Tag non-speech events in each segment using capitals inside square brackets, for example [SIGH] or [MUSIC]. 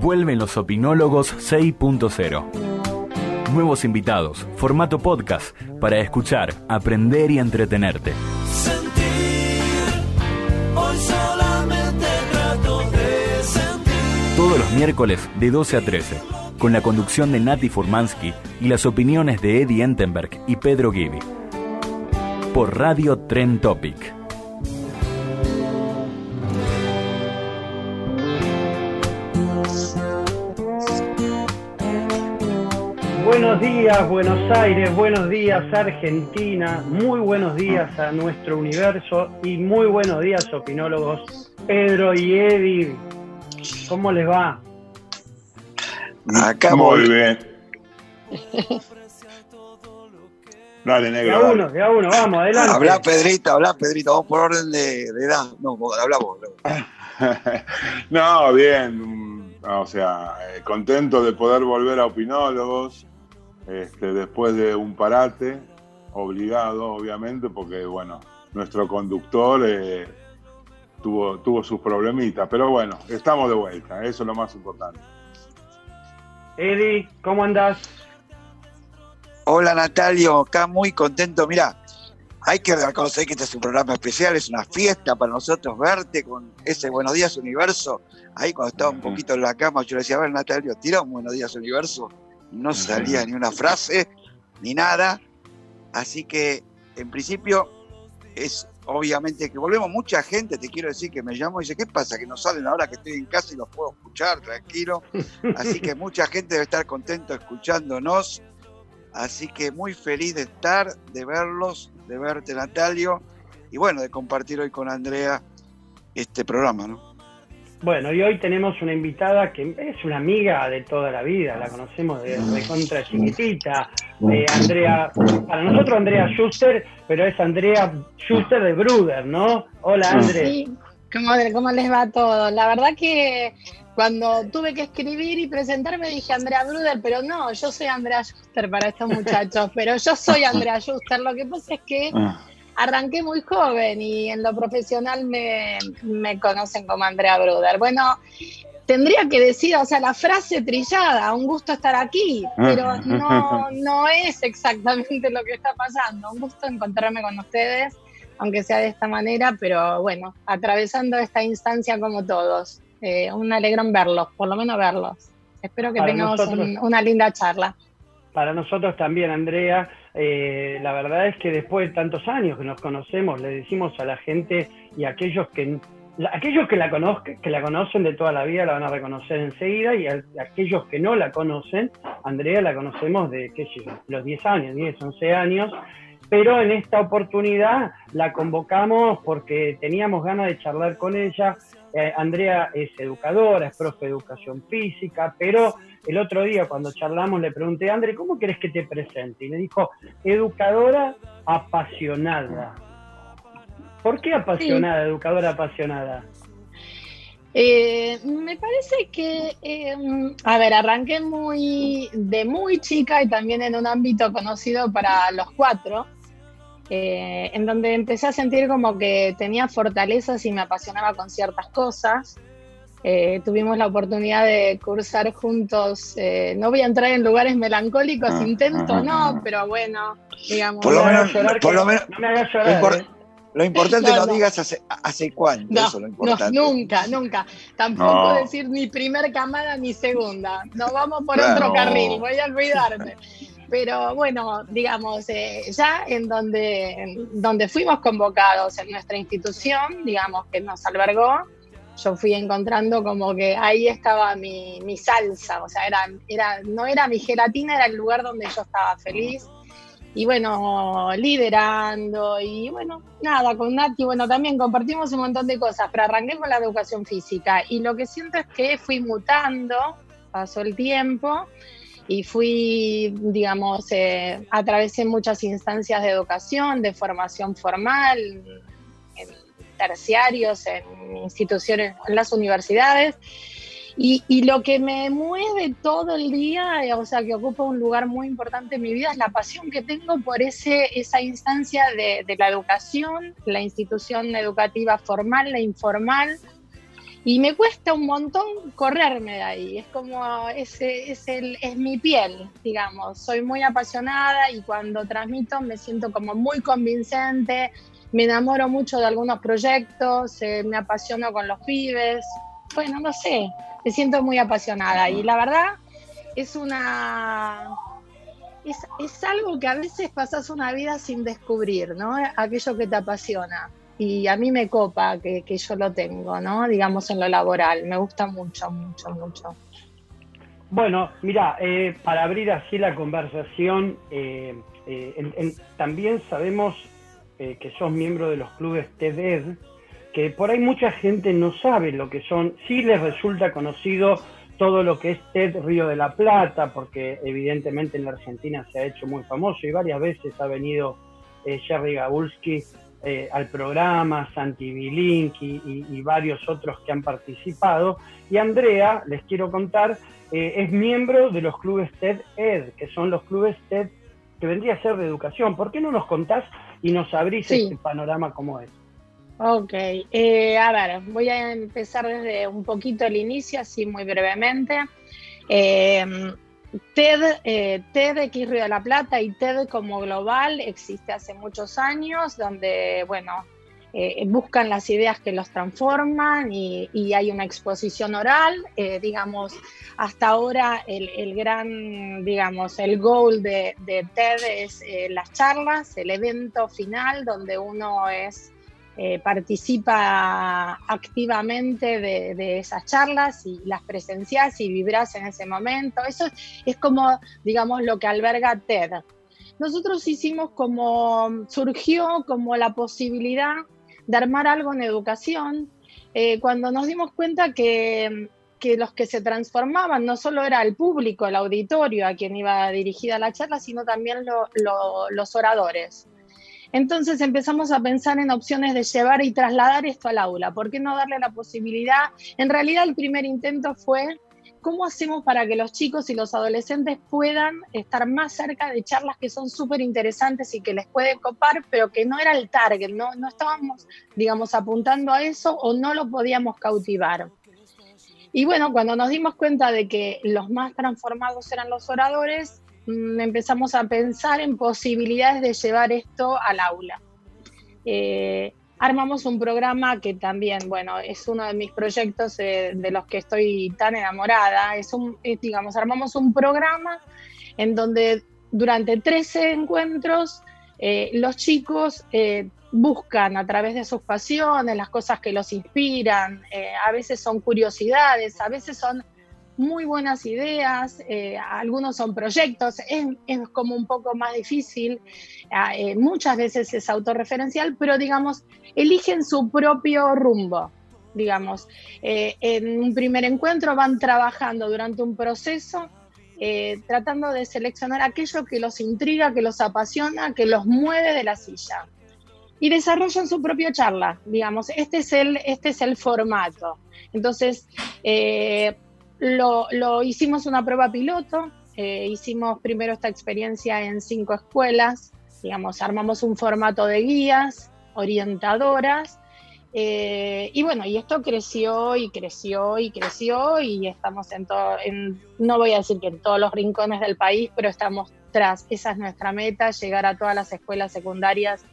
Vuelven los opinólogos 6.0. Nuevos invitados, formato podcast para escuchar, aprender y entretenerte. Todos los miércoles de 12 a 13, con la conducción de Nati Furmansky y las opiniones de Eddie Entenberg y Pedro Gibi. Por Radio Tren Topic. Buenos días Buenos Aires, buenos días Argentina, muy buenos días a nuestro universo y muy buenos días opinólogos Pedro y Eddie. ¿Cómo les va? Acá Muy bien. Dale, De negro. a dale. uno, de a uno, vamos, adelante. Habla Pedrito, habla Pedrito, vamos por orden de, de edad. No, vos, habla vos. habla vos. [LAUGHS] no, bien. O sea, eh, contento de poder volver a Opinólogos este, después de un parate, obligado, obviamente, porque, bueno, nuestro conductor eh, tuvo, tuvo sus problemitas. Pero bueno, estamos de vuelta, eso es lo más importante. Eddie, ¿cómo andás? Hola Natalio, acá muy contento. Mira, hay que reconocer que este es un programa especial, es una fiesta para nosotros verte con ese Buenos Días Universo. Ahí cuando estaba un poquito en la cama, yo le decía, a ver Natalio, tira un Buenos Días Universo. No salía ni una frase, ni nada. Así que, en principio, es obviamente que volvemos mucha gente, te quiero decir que me llamo y dice, ¿qué pasa? Que no salen ahora que estoy en casa y los puedo escuchar tranquilo. Así que mucha gente debe estar contento escuchándonos. Así que muy feliz de estar, de verlos, de verte Natalio y bueno, de compartir hoy con Andrea este programa, ¿no? Bueno, y hoy tenemos una invitada que es una amiga de toda la vida, la conocemos de recontra chiquitita, de Andrea, para nosotros Andrea Schuster, pero es Andrea Schuster de Bruder, ¿no? Hola Andrea. Sí, ¿cómo, cómo les va todo? La verdad que cuando tuve que escribir y presentarme dije Andrea Bruder, pero no, yo soy Andrea Schuster para estos muchachos, [LAUGHS] pero yo soy Andrea Schuster. Lo que pasa es que Ah, arranqué muy joven y en lo profesional me, me conocen como Andrea Bruder. Bueno, tendría que decir, o sea, la frase trillada, un gusto estar aquí, pero no, [LAUGHS] no es exactamente lo que está pasando. Un gusto encontrarme con ustedes, aunque sea de esta manera, pero bueno, atravesando esta instancia como todos. Eh, un alegrón verlos, por lo menos verlos. Espero que Para tengamos un- una linda charla. Para nosotros también, Andrea, eh, la verdad es que después de tantos años que nos conocemos, le decimos a la gente y a aquellos que la- aquellos que la conozcan, que la conocen de toda la vida la van a reconocer enseguida y a, aquellos que no la conocen, Andrea la conocemos de qué sé los 10 años, 10, 11 años, pero en esta oportunidad la convocamos porque teníamos ganas de charlar con ella. Eh, Andrea es educadora, es profe de educación física, pero el otro día cuando charlamos le pregunté, André, ¿cómo querés que te presente? Y me dijo, educadora apasionada. ¿Por qué apasionada, educadora apasionada? Eh, me parece que, eh, a ver, arranqué muy de muy chica y también en un ámbito conocido para los cuatro, eh, en donde empecé a sentir como que tenía fortalezas y me apasionaba con ciertas cosas. Eh, tuvimos la oportunidad de cursar juntos, eh, no voy a entrar en lugares melancólicos, Ah, intento ah, no, ah. pero bueno, digamos. Por lo No me menos- por lo no me hagas No llorar. importa, ¿eh? Lo importante No, no, no. digas hace, hace cuánto, No, eso es lo no, importante. nunca, nunca. Tampoco No. decir ni primer camada ni segunda. Nos vamos por Claro. otro No. carril, voy a olvidarme. [LAUGHS] Pero bueno, digamos, eh, ya en donde, donde fuimos convocados en nuestra institución, digamos, que nos albergó, yo fui encontrando como que ahí estaba mi, mi salsa, o sea, era, era, no era mi gelatina, era el lugar donde yo estaba feliz. Y bueno, liderando, y bueno, nada, con Nati, bueno, también compartimos un montón de cosas, pero arranqué con la educación física. Y lo que siento es que fui mutando, pasó el tiempo, y fui, digamos, eh, atravesé muchas instancias de educación, de formación formal, en terciarios, en instituciones, en las universidades. Y, lo que me mueve todo el día, eh, o sea, que ocupa un lugar muy importante en mi vida, es la pasión que tengo por ese, esa instancia de, de la educación, la institución educativa formal, la informal. Y me cuesta un montón correrme de ahí. Es como, es, es, el, es mi piel, digamos. Soy muy apasionada y cuando transmito me siento como muy convincente. Me enamoro mucho de algunos proyectos, eh, me apasiono con los pibes. Bueno, no sé, me siento muy apasionada y la verdad es una es, es, algo que a veces pasas una vida sin descubrir, ¿no? Aquello que te apasiona. Y a mí me copa que, que yo lo tengo, ¿no? Digamos en lo laboral. Me gusta mucho, mucho, mucho. Bueno, mira, eh, para abrir así la conversación, eh, eh, también sabemos eh, que sos miembro de los clubes TED, que por ahí mucha gente no sabe lo que son, sí les resulta conocido todo lo que es TED Río de la Plata, porque evidentemente en la Argentina se ha hecho muy famoso y varias veces ha venido eh, Jerry Gabulski eh, al programa, Santi Bilinki y, y, varios otros que han participado. Y Andrea, les quiero contar, eh, es miembro de los clubes TED Ed, que son los clubes TED que vendría a ser de educación. ¿Por qué no nos contás y nos abrís Sí. este panorama como es? Ok, eh, a ver, voy a empezar desde un poquito el inicio, así muy brevemente. Eh, TED, eh, TEDx Río de la Plata y TED como global existe hace muchos años, donde, bueno, eh, buscan las ideas que los transforman y, hay una exposición oral. Eh, digamos, hasta ahora el, gran, digamos, el goal de, de TED es eh, las charlas, el evento final donde uno es eh, participa activamente de, de, esas charlas y las presencias y vibras en ese momento. Eso es como, digamos, lo que alberga TED. Nosotros hicimos como, surgió como la posibilidad de armar algo en educación eh, cuando nos dimos cuenta que, que los que se transformaban no solo era el público, el auditorio a quien iba dirigida la charla, sino también lo, lo, los oradores. Entonces empezamos a pensar en opciones de llevar y trasladar esto al aula. ¿Por qué no darle la posibilidad? En realidad el primer intento fue cómo hacemos para que los chicos y los adolescentes puedan estar más cerca de charlas que son súper interesantes y que les pueden copar, pero que no era el target, no, no estábamos, digamos, apuntando a eso o no lo podíamos cautivar. Y bueno, cuando nos dimos cuenta de que los más transformados eran los oradores, empezamos a pensar en posibilidades de llevar esto al aula. Eh, armamos un programa que también, bueno, es uno de mis proyectos eh, de los que estoy tan enamorada. Es un, digamos, armamos un programa en donde durante 13 encuentros eh, los chicos buscan a través de sus pasiones, las cosas que los inspiran, a veces son curiosidades, a veces son muy buenas ideas, eh, algunos son proyectos, es, es, como un poco más difícil, eh, muchas veces es autorreferencial, pero digamos, eligen su propio rumbo, digamos. Eh, en un primer encuentro van trabajando durante un proceso, tratando de seleccionar aquello que los intriga, que los apasiona, que los mueve de la silla. Y desarrollan su propia charla, digamos, este es el, este es el formato. Entonces, lo, hicimos una prueba piloto, eh, hicimos primero esta experiencia en cinco escuelas, digamos, armamos un formato de guías, orientadoras, eh, y bueno, y esto creció y creció y creció y estamos en todo, no voy a decir que en todos los rincones del país, pero estamos tras, esa es nuestra meta, llegar a todas las escuelas secundarias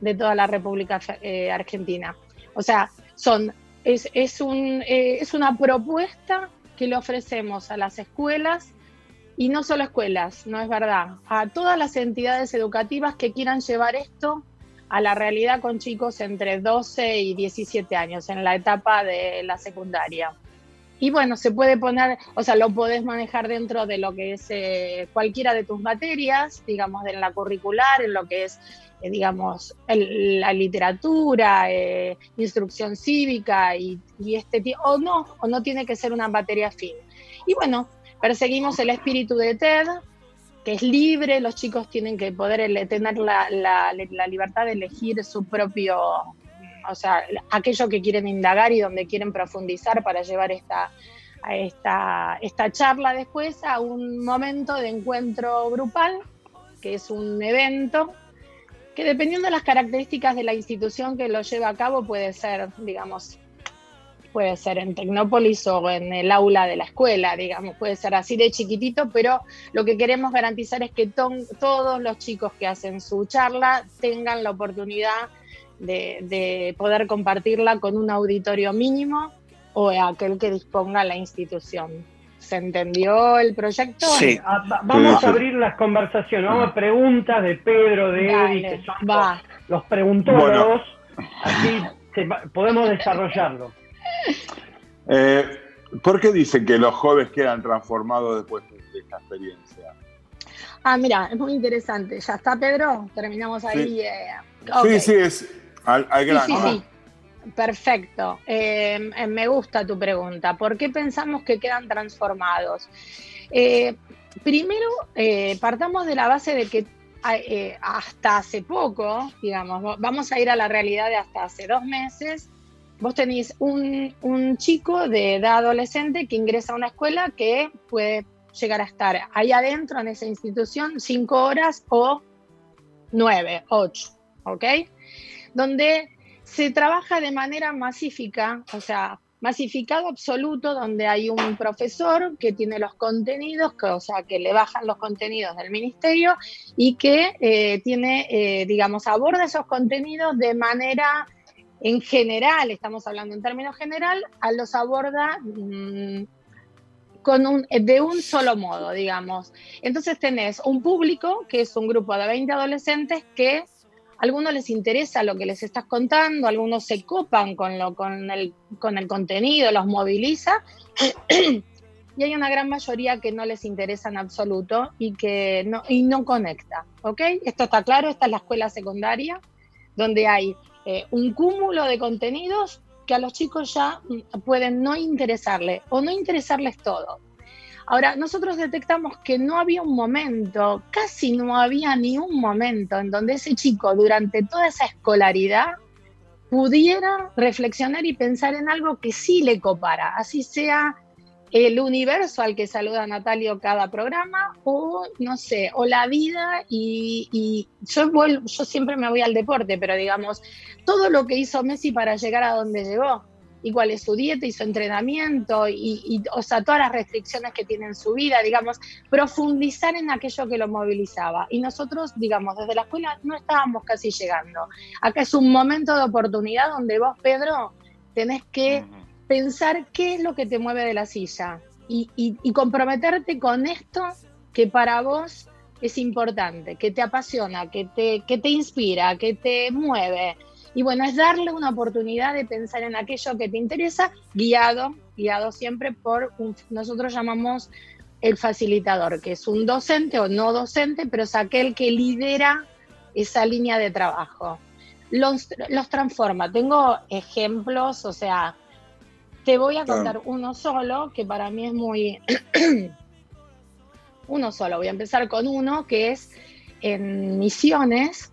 de toda la República eh, Argentina. O sea, son, es, es, un, es una propuesta que le ofrecemos a las escuelas y no solo escuelas, no es verdad, a todas las entidades educativas que quieran llevar esto a la realidad con chicos entre 12 y 17 años en la etapa de la secundaria. Y bueno, se puede poner, o sea, lo podés manejar dentro de lo que es eh, cualquiera de tus materias, digamos, en la curricular, en lo que es, eh, digamos, la literatura, eh, instrucción cívica y, y este tipo, o no, o no tiene que ser una materia fin. Y bueno, perseguimos el espíritu de TED, que es libre, los chicos tienen que poder tener la, la, la libertad de elegir su propio o sea, aquello que quieren indagar y donde quieren profundizar para llevar esta, esta, esta charla después a un momento de encuentro grupal, que es un evento que dependiendo de las características de la institución que lo lleva a cabo puede ser, digamos, puede ser en Tecnópolis o en el aula de la escuela, digamos, puede ser así de chiquitito, pero lo que queremos garantizar es que todos los chicos que hacen su charla tengan la oportunidad de, poder compartirla con un auditorio mínimo o aquel que disponga la institución. ¿Se entendió el proyecto? Sí. Ah, vamos a abrir las conversaciones, vamos a preguntas de Pedro, de Eddie, que son los, preguntólogos, así podemos desarrollarlo. Eh, ¿Por qué dicen que los jóvenes quedan transformados después de esta experiencia? Ah, mira, es muy interesante. ¿Ya está, Pedro? Terminamos ahí. Sí, eh, sí, es, al, Sí, sí, Perfecto. Em, em, me gusta tu pregunta. ¿Por qué pensamos que quedan transformados? Eh, primero, eh, partamos de la base de que eh, hasta hace poco, digamos, vamos a ir a la realidad de hasta hace dos meses, vos tenés un, un, chico de edad adolescente que ingresa a una escuela que puede llegar a estar ahí adentro en esa institución cinco horas o nueve, ocho, ¿ok? donde se trabaja de manera masífica, o sea, masificado absoluto, donde hay un profesor que tiene los contenidos, que, o sea, que le bajan los contenidos del ministerio y que eh, tiene, eh, digamos, aborda esos contenidos de manera en general, estamos hablando en términos general, a los aborda mm, con un, de un solo modo, digamos. Entonces tenés un público, que es un grupo de 20 adolescentes que algunos les interesa lo que les estás contando, algunos se copan con, lo, con, el, con el contenido, los moviliza, [CLEARS THROAT] y hay una gran mayoría que no les interesa en absoluto y que no, y no conecta, ¿ok? Esto está claro, esta es la escuela secundaria, donde hay eh, un cúmulo de contenidos que a los chicos ya mm, pueden no interesarles o no interesarles todo. Ahora, nosotros detectamos que no había un momento, casi no había ni un momento en donde ese chico durante toda esa escolaridad pudiera reflexionar y pensar en algo que sí le copara, así sea el universo al que saluda Natalio cada programa o no sé, o la vida y, yo, yo siempre me voy al deporte, pero digamos, todo lo que hizo Messi para llegar a donde llegó, y cuál es su dieta y su entrenamiento y, o sea, todas las restricciones que tiene en su vida, digamos, profundizar en aquello que lo movilizaba. Y nosotros, digamos, desde la escuela no estábamos casi llegando. Acá es un momento de oportunidad donde vos, Pedro, tenés que pensar qué es lo que te mueve de la silla y, y comprometerte con esto que para vos es importante, que te apasiona, que te, que te inspira, que te mueve y bueno, es darle una oportunidad de pensar en aquello que te interesa, guiado, guiado siempre por, un, nosotros llamamos el facilitador, que es un docente o no docente, pero es aquel que lidera esa línea de trabajo. Los, los transforma. Tengo ejemplos, o sea, te voy a contar uno solo, que para mí es muy... [CLEARS THROAT] uno solo, voy a empezar con uno, que es en Misiones,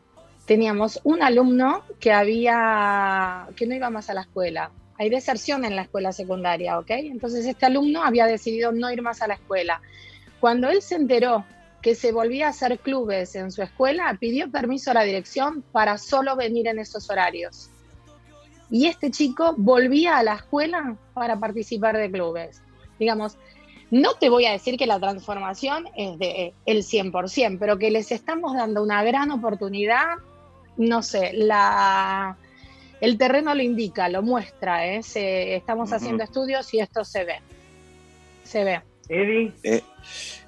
teníamos un alumno que había que no iba más a la escuela. Hay deserción en la escuela secundaria, ¿ok? Entonces este alumno había decidido no ir más a la escuela. Cuando él se enteró que se volvía a hacer clubes en su escuela, pidió permiso a la dirección para solo venir en esos horarios. Y este chico volvía a la escuela para participar de clubes. Digamos, no te voy a decir que la transformación es de el 100%, pero que les estamos dando una gran oportunidad no sé, la, el terreno lo indica, lo muestra, ¿eh? Se- estamos haciendo estudios y esto se ve. Se ve. Eddie, Eh,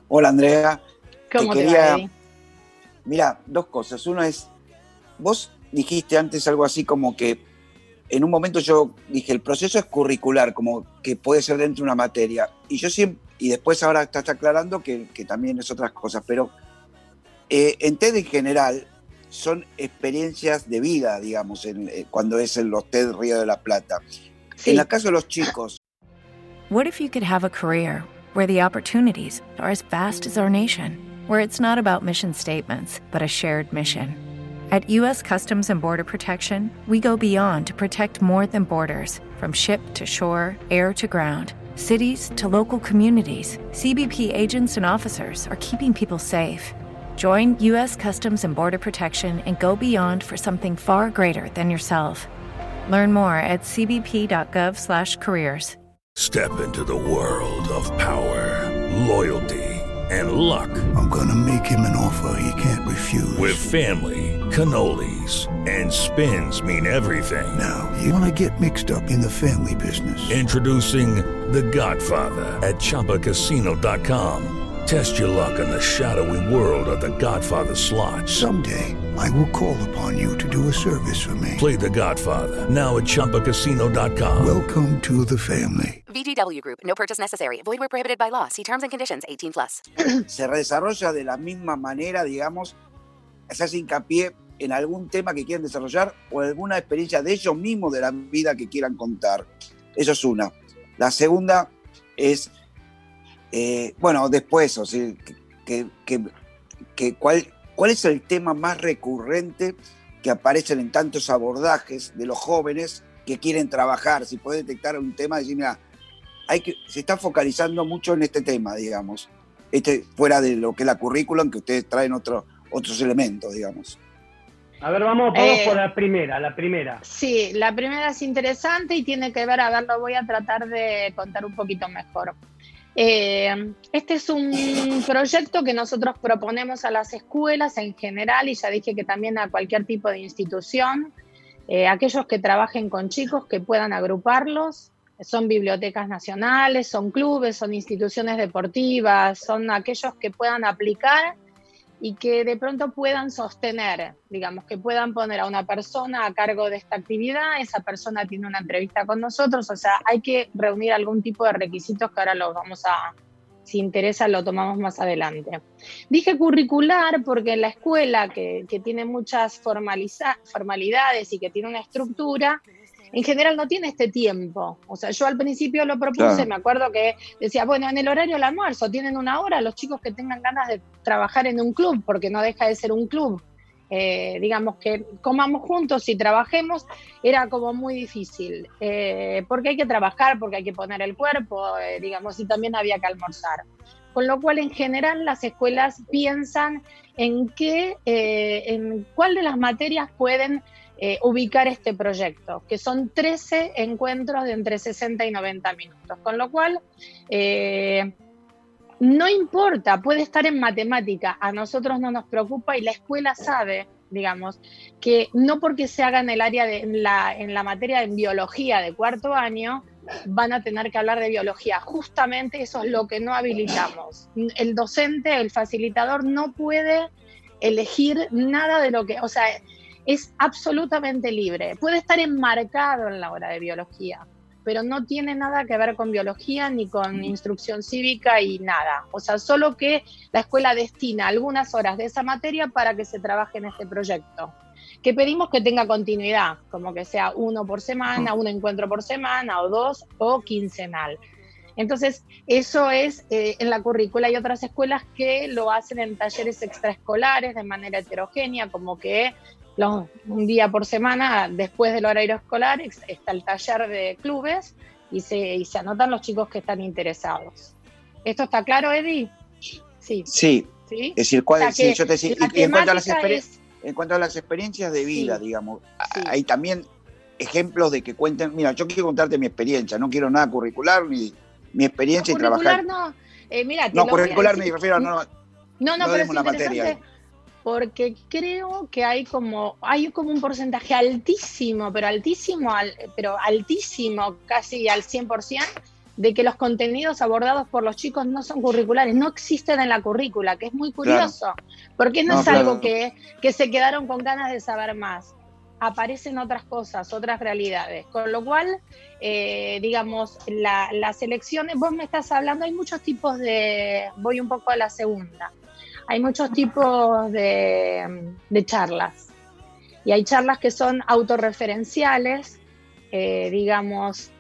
hola Andrea. ¿Cómo Te te quería- va, Eddie? Mira, dos cosas. Uno es, vos dijiste antes algo así como que en un momento yo dije, el proceso es curricular, como que puede ser dentro de una materia. Y yo siempre, y después ahora estás aclarando que, que también es otras cosas, pero eh, en TED en general son experiencias de vida, digamos, en- eh, cuando es en los TED Río de la Plata. Sí. En el caso de los chicos, What if you could have a career where the opportunities are as vast as our nation, where it's not about mission statements, but a shared mission? At U.S. Customs and Border Protection, we go beyond to protect more than borders from ship to shore, air to ground. Cities to local communities, CBP agents and officers are keeping people safe. Join U.S. Customs and Border Protection and go beyond for something far greater than yourself. Learn more at cbp.gov/careers. Step into the world of power, loyalty, and luck. I'm gonna make him an offer he can't refuse. With family, cannolis, and spins mean everything. now, you wanna get mixed up in the family business. Introducing The Godfather at ChumbaCasino.com. Test your luck in the shadowy world of The Godfather slot. Someday, I will call upon you to do a service for me. Play The Godfather now at ChumbaCasino.com. Welcome to the family. VGW Group. No purchase necessary. Void where prohibited by law. See terms and conditions. 18 plus. [CLEARS THROAT] se desarrolla de la misma manera, digamos, se hace hincapié en algún tema que quieran desarrollar o alguna experiencia de ellos mismos de la vida que quieran contar. Eso es una. La segunda es, eh, bueno, después, o sea, que, que- que cuál, cuál es el tema más recurrente que aparecen en tantos abordajes de los jóvenes que quieren trabajar. Si puede detectar un tema, decir, mira, hay que, se está focalizando mucho en este tema, digamos este, fuera de lo que es la currículum, que ustedes traen otro- otros elementos, digamos. a ver, vamos, vamos Eh, por la primera, la primera. Sí, la primera es interesante y tiene que ver, a ver, lo voy a tratar de contar un poquito mejor. Eh, este es un proyecto que nosotros proponemos a las escuelas en general y ya dije que también a cualquier tipo de institución, eh, aquellos que trabajen con chicos que puedan agruparlos, son bibliotecas nacionales, son clubes, son instituciones deportivas, son aquellos que puedan aplicar y que de pronto puedan sostener, digamos, que puedan poner a una persona a cargo de esta actividad, esa persona tiene una entrevista con nosotros, o sea, hay que reunir algún tipo de requisitos que ahora los vamos a, si interesa, lo tomamos más adelante. Dije curricular porque en la escuela, que, tiene muchas formalidades y que tiene una estructura, en general no tiene este tiempo. O sea, yo al principio lo propuse, Claro. me acuerdo que decía, bueno, en el horario del almuerzo tienen una hora los chicos que tengan ganas de trabajar en un club, porque no deja de ser un club. Eh, digamos que comamos juntos y trabajemos, era como muy difícil, eh, porque hay que trabajar, porque hay que poner el cuerpo, eh, digamos, y también había que almorzar. Con lo cual, en general, las escuelas piensan en qué, en cuál de las materias pueden eh, ubicar este proyecto, que son 13 encuentros de entre 60 y 90 minutos. Con lo cual, eh, no importa, puede estar en matemática, a nosotros no nos preocupa y la escuela sabe, digamos, que no porque se haga en el área de en la, en la materia de biología de cuarto año, van a tener que hablar de biología. Justamente eso es lo que no habilitamos. El docente, el facilitador no puede elegir nada de lo que, o sea, es absolutamente libre. Puede estar enmarcado en la hora de biología, pero no tiene nada que ver con biología ni con instrucción cívica y nada. O sea, solo que la escuela destina algunas horas de esa materia para que se trabaje en este proyecto. Que pedimos que tenga continuidad, como que sea uno por semana, un encuentro por semana, o dos, o quincenal. Entonces, eso es eh, en la currícula. Hay otras escuelas que lo hacen en talleres extraescolares de manera heterogénea, como que los- un día por semana, después del horario escolar, está el taller de clubes y se, y se anotan los chicos que están interesados. ¿Esto está claro, Eddie? Sí. Sí, ¿Sí? es decir, cuál, O sea sí, que yo te decía, la y en cuanto a las es- en cuanto a las experiencias de vida, Sí. digamos, hay también ejemplos de que cuenten, mira, yo quiero contarte mi experiencia, no quiero nada curricular ni mi experiencia y curricular trabajar. no. Eh, mira, No, curricular me refiero a no, No, no, no pero es materia. Porque creo que hay como, hay como un porcentaje altísimo, pero altísimo, al- pero altísimo, casi al 100%, de que los contenidos abordados por los chicos no son curriculares, no existen en la currícula, que es muy curioso, porque no, No, es claro. algo que, que se quedaron con ganas de saber más. Aparecen otras cosas, otras realidades. Con lo cual, eh, digamos, la- las elecciones, vos me estás hablando, hay muchos tipos de, voy un poco a la segunda, hay muchos tipos de, charlas. Y hay charlas que son autorreferenciales, eh, digamos,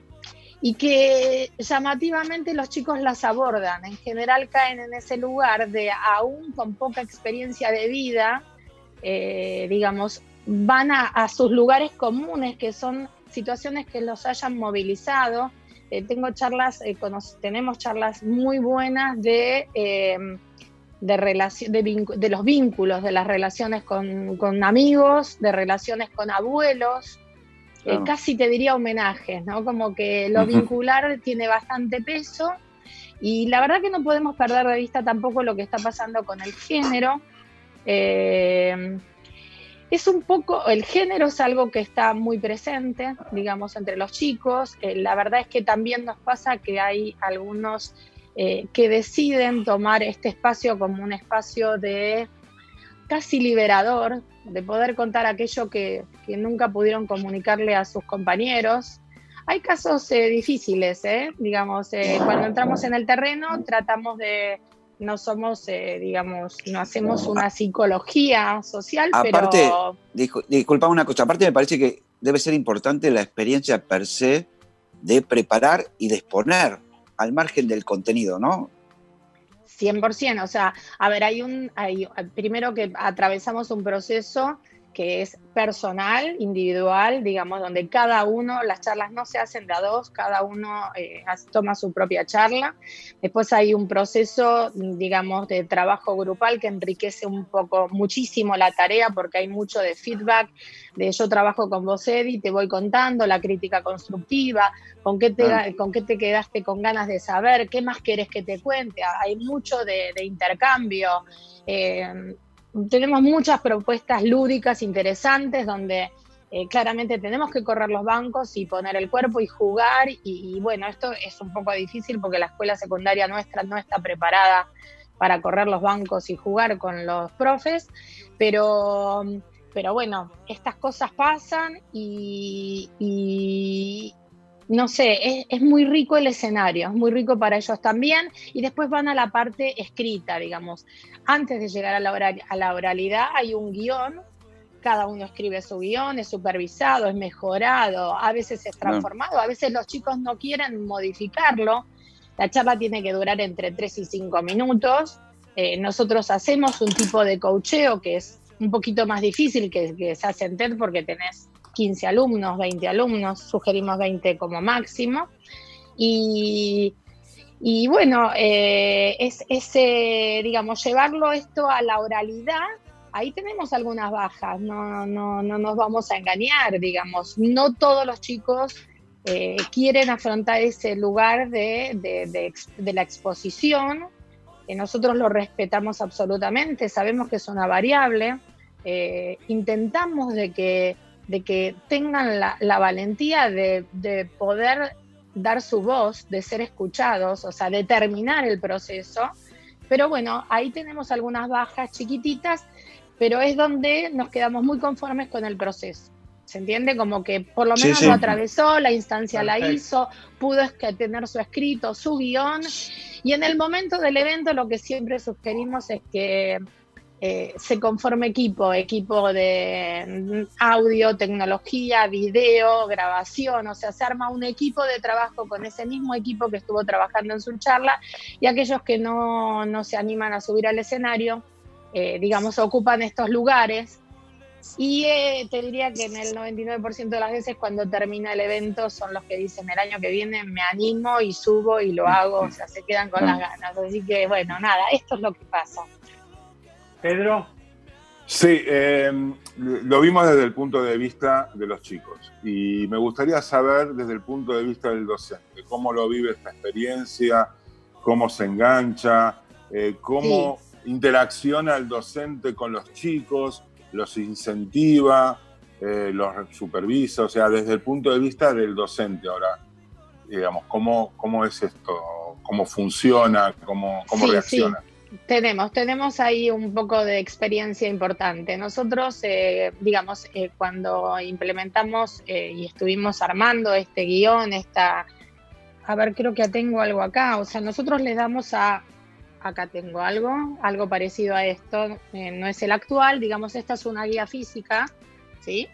y que llamativamente los chicos las abordan. En general caen en ese lugar de, aún con poca experiencia de vida, eh, digamos, van a, sus lugares comunes, que son situaciones que los hayan movilizado. Eh, tengo charlas, tenemos charlas muy buenas de, de, de, los vínculos, de las relaciones con, con amigos, de relaciones con abuelos, eh, casi te diría homenajes, ¿no? Como que lo vincular tiene bastante peso y la verdad que no podemos perder de vista tampoco lo que está pasando con el género. Eh, es un poco, el género es algo que está muy presente, digamos, entre los chicos. Eh, la verdad es que también nos pasa que hay algunos eh, que deciden tomar este espacio como un espacio de casi liberador, de poder contar aquello que, nunca pudieron comunicarle a sus compañeros. Hay casos eh, difíciles, ¿eh? digamos, eh, cuando entramos en el terreno tratamos de, no somos, eh, digamos, no hacemos una psicología social, Aparte, pero discu- disculpa una cosa, aparte me parece que debe ser importante la experiencia per se de preparar y de exponer al margen del contenido, ¿no? 100%, o sea, a ver, hay un, hay, primero que atravesamos un proceso que es personal, individual, digamos, donde cada uno, las charlas no se hacen de a dos, cada uno eh, toma su propia charla. Después hay un proceso, digamos, de trabajo grupal que enriquece un poco, muchísimo la tarea porque hay mucho de feedback, de yo trabajo con vos, Eddie, te voy contando, la crítica constructiva, con qué te, Claro. con qué te quedaste con ganas de saber, qué más querés que te cuente. Hay mucho de, de intercambio. Eh, tenemos muchas propuestas lúdicas interesantes donde eh, claramente tenemos que correr los bancos y poner el cuerpo y jugar. Y, bueno, esto es un poco difícil porque la escuela secundaria nuestra no está preparada para correr los bancos y jugar con los profes, pero, pero bueno, estas cosas pasan y no sé, es, es muy rico el escenario, es muy rico para ellos también, y después van a la parte escrita, digamos. Antes de llegar a la, oral- a la oralidad hay un guion, cada uno escribe su guion, es supervisado, es mejorado, a veces es transformado, a veces los chicos no quieren modificarlo. La charla tiene que durar entre 3 y 5 minutos. Eh, nosotros hacemos un tipo de coacheo que es un poquito más difícil que, que se hace en TED porque tenés 15 alumnos, 20 alumnos, sugerimos 20 como máximo. Y, y bueno, eh, es, es, eh, digamos, llevarlo esto a la oralidad, ahí tenemos algunas bajas, no, no, no nos vamos a engañar, digamos, no todos los chicos eh, quieren afrontar ese lugar de, de- de la exposición, que nosotros lo respetamos absolutamente, sabemos que es una variable, eh, intentamos de que, de que tengan la, la valentía de, de poder dar su voz, de ser escuchados, o sea, de terminar el proceso. Pero bueno, ahí tenemos algunas bajas chiquititas, pero es donde nos quedamos muy conformes con el proceso. ¿Se entiende? Como que por lo menos sí. lo atravesó, la instancia la hizo, pudo tener su escrito, su guion. Y en el momento del evento lo que siempre sugerimos es que eh, se conforme equipo, equipo de mm, audio, tecnología, video, grabación, o sea, se arma un equipo de trabajo con ese mismo equipo que estuvo trabajando en su charla y aquellos que no, no se animan a subir al escenario, eh, digamos, ocupan estos lugares. Y eh, te diría que en el 99% de las veces cuando termina el evento son los que dicen el año que viene me animo y subo y lo hago, o sea, se quedan con las ganas. Así que bueno, nada, esto es lo que pasa. Pedro, Sí, eh, lo vimos desde el punto de vista de los chicos. Y me gustaría saber desde el punto de vista del docente, cómo lo vive esta experiencia, cómo se engancha, eh, cómo interacciona el docente con los chicos, los incentiva, eh, los supervisa, o sea, desde el punto de vista del docente ahora, digamos, ¿cómo, cómo es esto? ¿Cómo funciona? ¿Cómo, cómo Sí, reacciona? Tenemos, tenemos ahí un poco de experiencia importante. Nosotros, eh, digamos, eh, cuando implementamos eh, y estuvimos armando este guion, esta, a ver, creo que tengo algo acá, o sea, nosotros le damos a, acá tengo algo, algo parecido a esto, eh, no es el actual, digamos, esta es una guía física, ¿sí?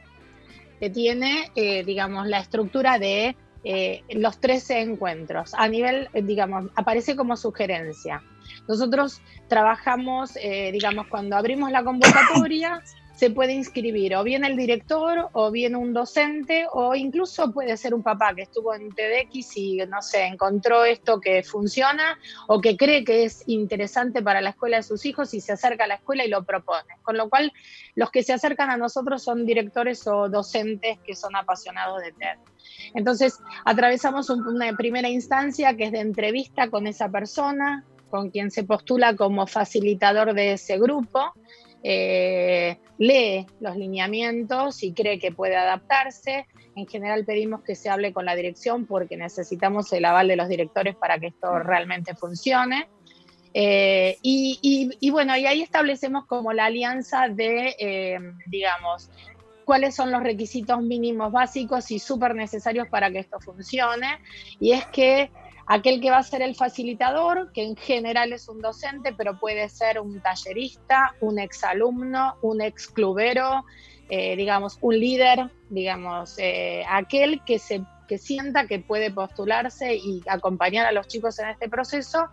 Que tiene, eh, digamos, la estructura de eh, los 13 encuentros. A nivel, digamos, aparece como sugerencia. Nosotros trabajamos, eh, digamos, cuando abrimos la convocatoria, [COUGHS] se puede inscribir o bien el director o bien un docente o incluso puede ser un papá que estuvo en TEDx y, no sé, encontró esto que funciona o que cree que es interesante para la escuela de sus hijos y se acerca a la escuela y lo propone. Con lo cual, los que se acercan a nosotros son directores o docentes que son apasionados de TED. Entonces, atravesamos un- una primera instancia que es de entrevista con esa persona, con quien se postula como facilitador de ese grupo, eh, lee los lineamientos y cree que puede adaptarse. En general pedimos que se hable con la dirección porque necesitamos el aval de los directores para que esto realmente funcione. Eh, y, bueno, y ahí establecemos como la alianza de, eh, digamos, cuáles son los requisitos mínimos básicos y súper necesarios para que esto funcione. Y es que aquel que va a ser el facilitador, que en general es un docente, pero puede ser un tallerista, un exalumno, un exclubero, eh, digamos, un líder, digamos, eh, aquel que se que sienta que puede postularse y acompañar a los chicos en este proceso.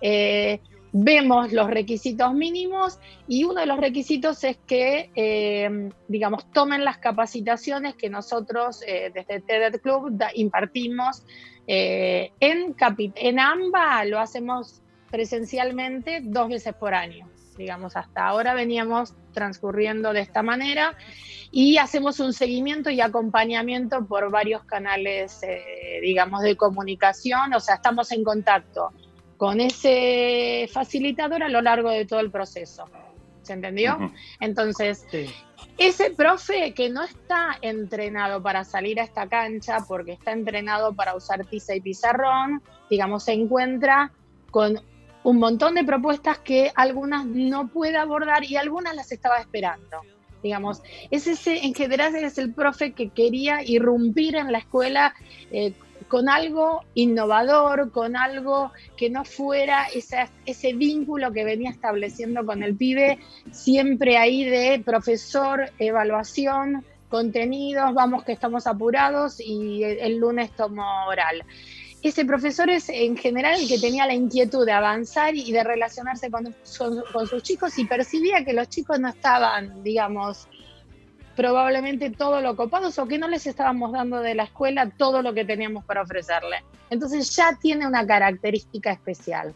Eh, vemos los requisitos mínimos y uno de los requisitos es que, eh, digamos, tomen las capacitaciones que nosotros desde TED Club impartimos eh, en, en AMBA lo hacemos presencialmente dos veces por año. Digamos, hasta ahora veníamos transcurriendo de esta manera y hacemos un seguimiento y acompañamiento por varios canales, eh, digamos, de comunicación. O sea, estamos en contacto con ese facilitador a lo largo de todo el proceso. ¿Se entendió? Entonces, ese profe que no está entrenado para salir a esta cancha porque está entrenado para usar tiza y pizarrón, digamos, se encuentra con un montón de propuestas que algunas no puede abordar y algunas las estaba esperando. Digamos, es ese, en general es el profe que quería irrumpir en la escuela eh, con algo innovador, con algo que no fuera esa- ese vínculo que venía estableciendo con el pibe, siempre ahí de profesor, evaluación, contenidos, vamos que estamos apurados y el, lunes tomo oral. Ese profesor es en general el que tenía la inquietud de avanzar y de relacionarse con- con sus chicos y percibía que los chicos no estaban, digamos, probablemente todo lo copados o que no les estábamos dando de la escuela todo lo que teníamos para ofrecerle. Entonces ya tiene una característica especial.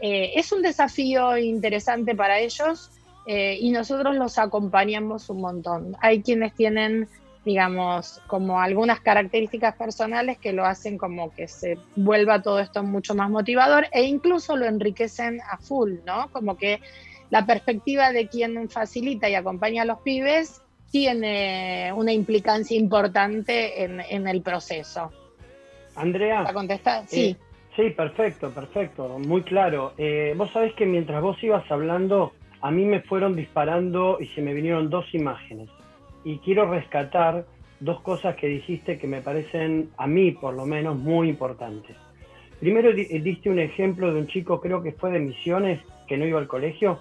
Eh, es un desafío interesante para ellos eh, y nosotros los acompañamos un montón. Hay quienes tienen, digamos, como algunas características personales que lo hacen como que se vuelva todo esto mucho más motivador e incluso lo enriquecen a full, ¿no? Como que la perspectiva de quien facilita y acompaña a los pibes tiene una implicancia importante en, en el proceso. Andrea. ¿Para contestar? Sí. Eh, sí, perfecto, perfecto, muy claro. Eh, vos sabés que mientras vos ibas hablando, a mí me fueron disparando y se me vinieron dos imágenes. Y quiero rescatar dos cosas que dijiste que me parecen, a mí por lo menos, muy importantes. Primero eh, diste un ejemplo de un chico, creo que fue de Misiones, que no iba al colegio,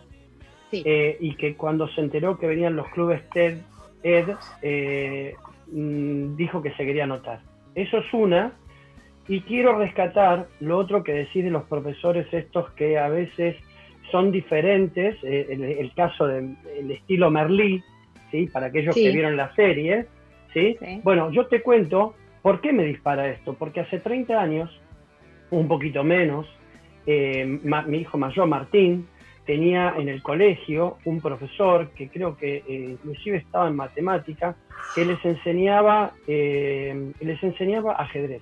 eh, y que cuando se enteró que venían los clubes TED, Ed, eh, mm, dijo que se quería anotar. Eso es una, y quiero rescatar lo otro que decís de los profesores estos que a veces son diferentes, eh, el, el caso del el estilo Merlí, ¿sí? para aquellos Sí. que vieron la serie. ¿sí? Bueno, yo te cuento por qué me dispara esto, porque hace 30 años, un poquito menos, eh, ma- mi hijo mayor, Martín, tenía en el colegio un profesor que creo que eh, inclusive estaba en matemática, que les enseñaba, eh, les enseñaba ajedrez.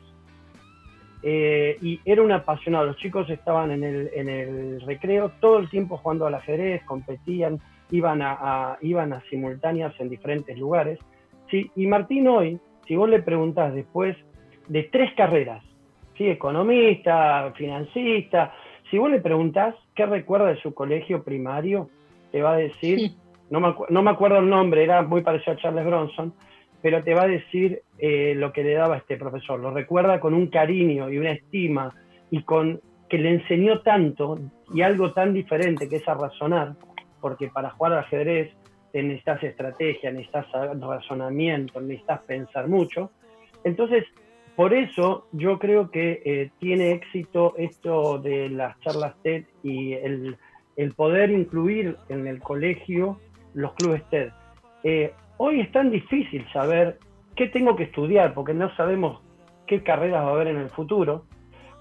eh, y era un apasionado. Los chicos estaban en el, en el recreo todo el tiempo jugando al ajedrez, competían, iban a, iban a simultáneas en diferentes lugares. ¿sí? Y Martín hoy, si vos le preguntás después de tres carreras, ¿sí? economista, financista, si vos le preguntás qué recuerda de su colegio primario, te va a decir, no, me no me acuerdo el nombre, era muy parecido a Charles Bronson, pero te va a decir eh, lo que le daba este profesor. Lo recuerda con un cariño y una estima y con que le enseñó tanto y algo tan diferente que es a razonar, porque para jugar al ajedrez necesitas estrategia, necesitas razonamiento, necesitas pensar mucho. Entonces, por eso yo creo que eh, tiene éxito esto de las charlas TED y el, poder incluir en el colegio los clubes TED. Eh, Hoy es tan difícil saber qué tengo que estudiar porque no sabemos qué carreras va a haber en el futuro.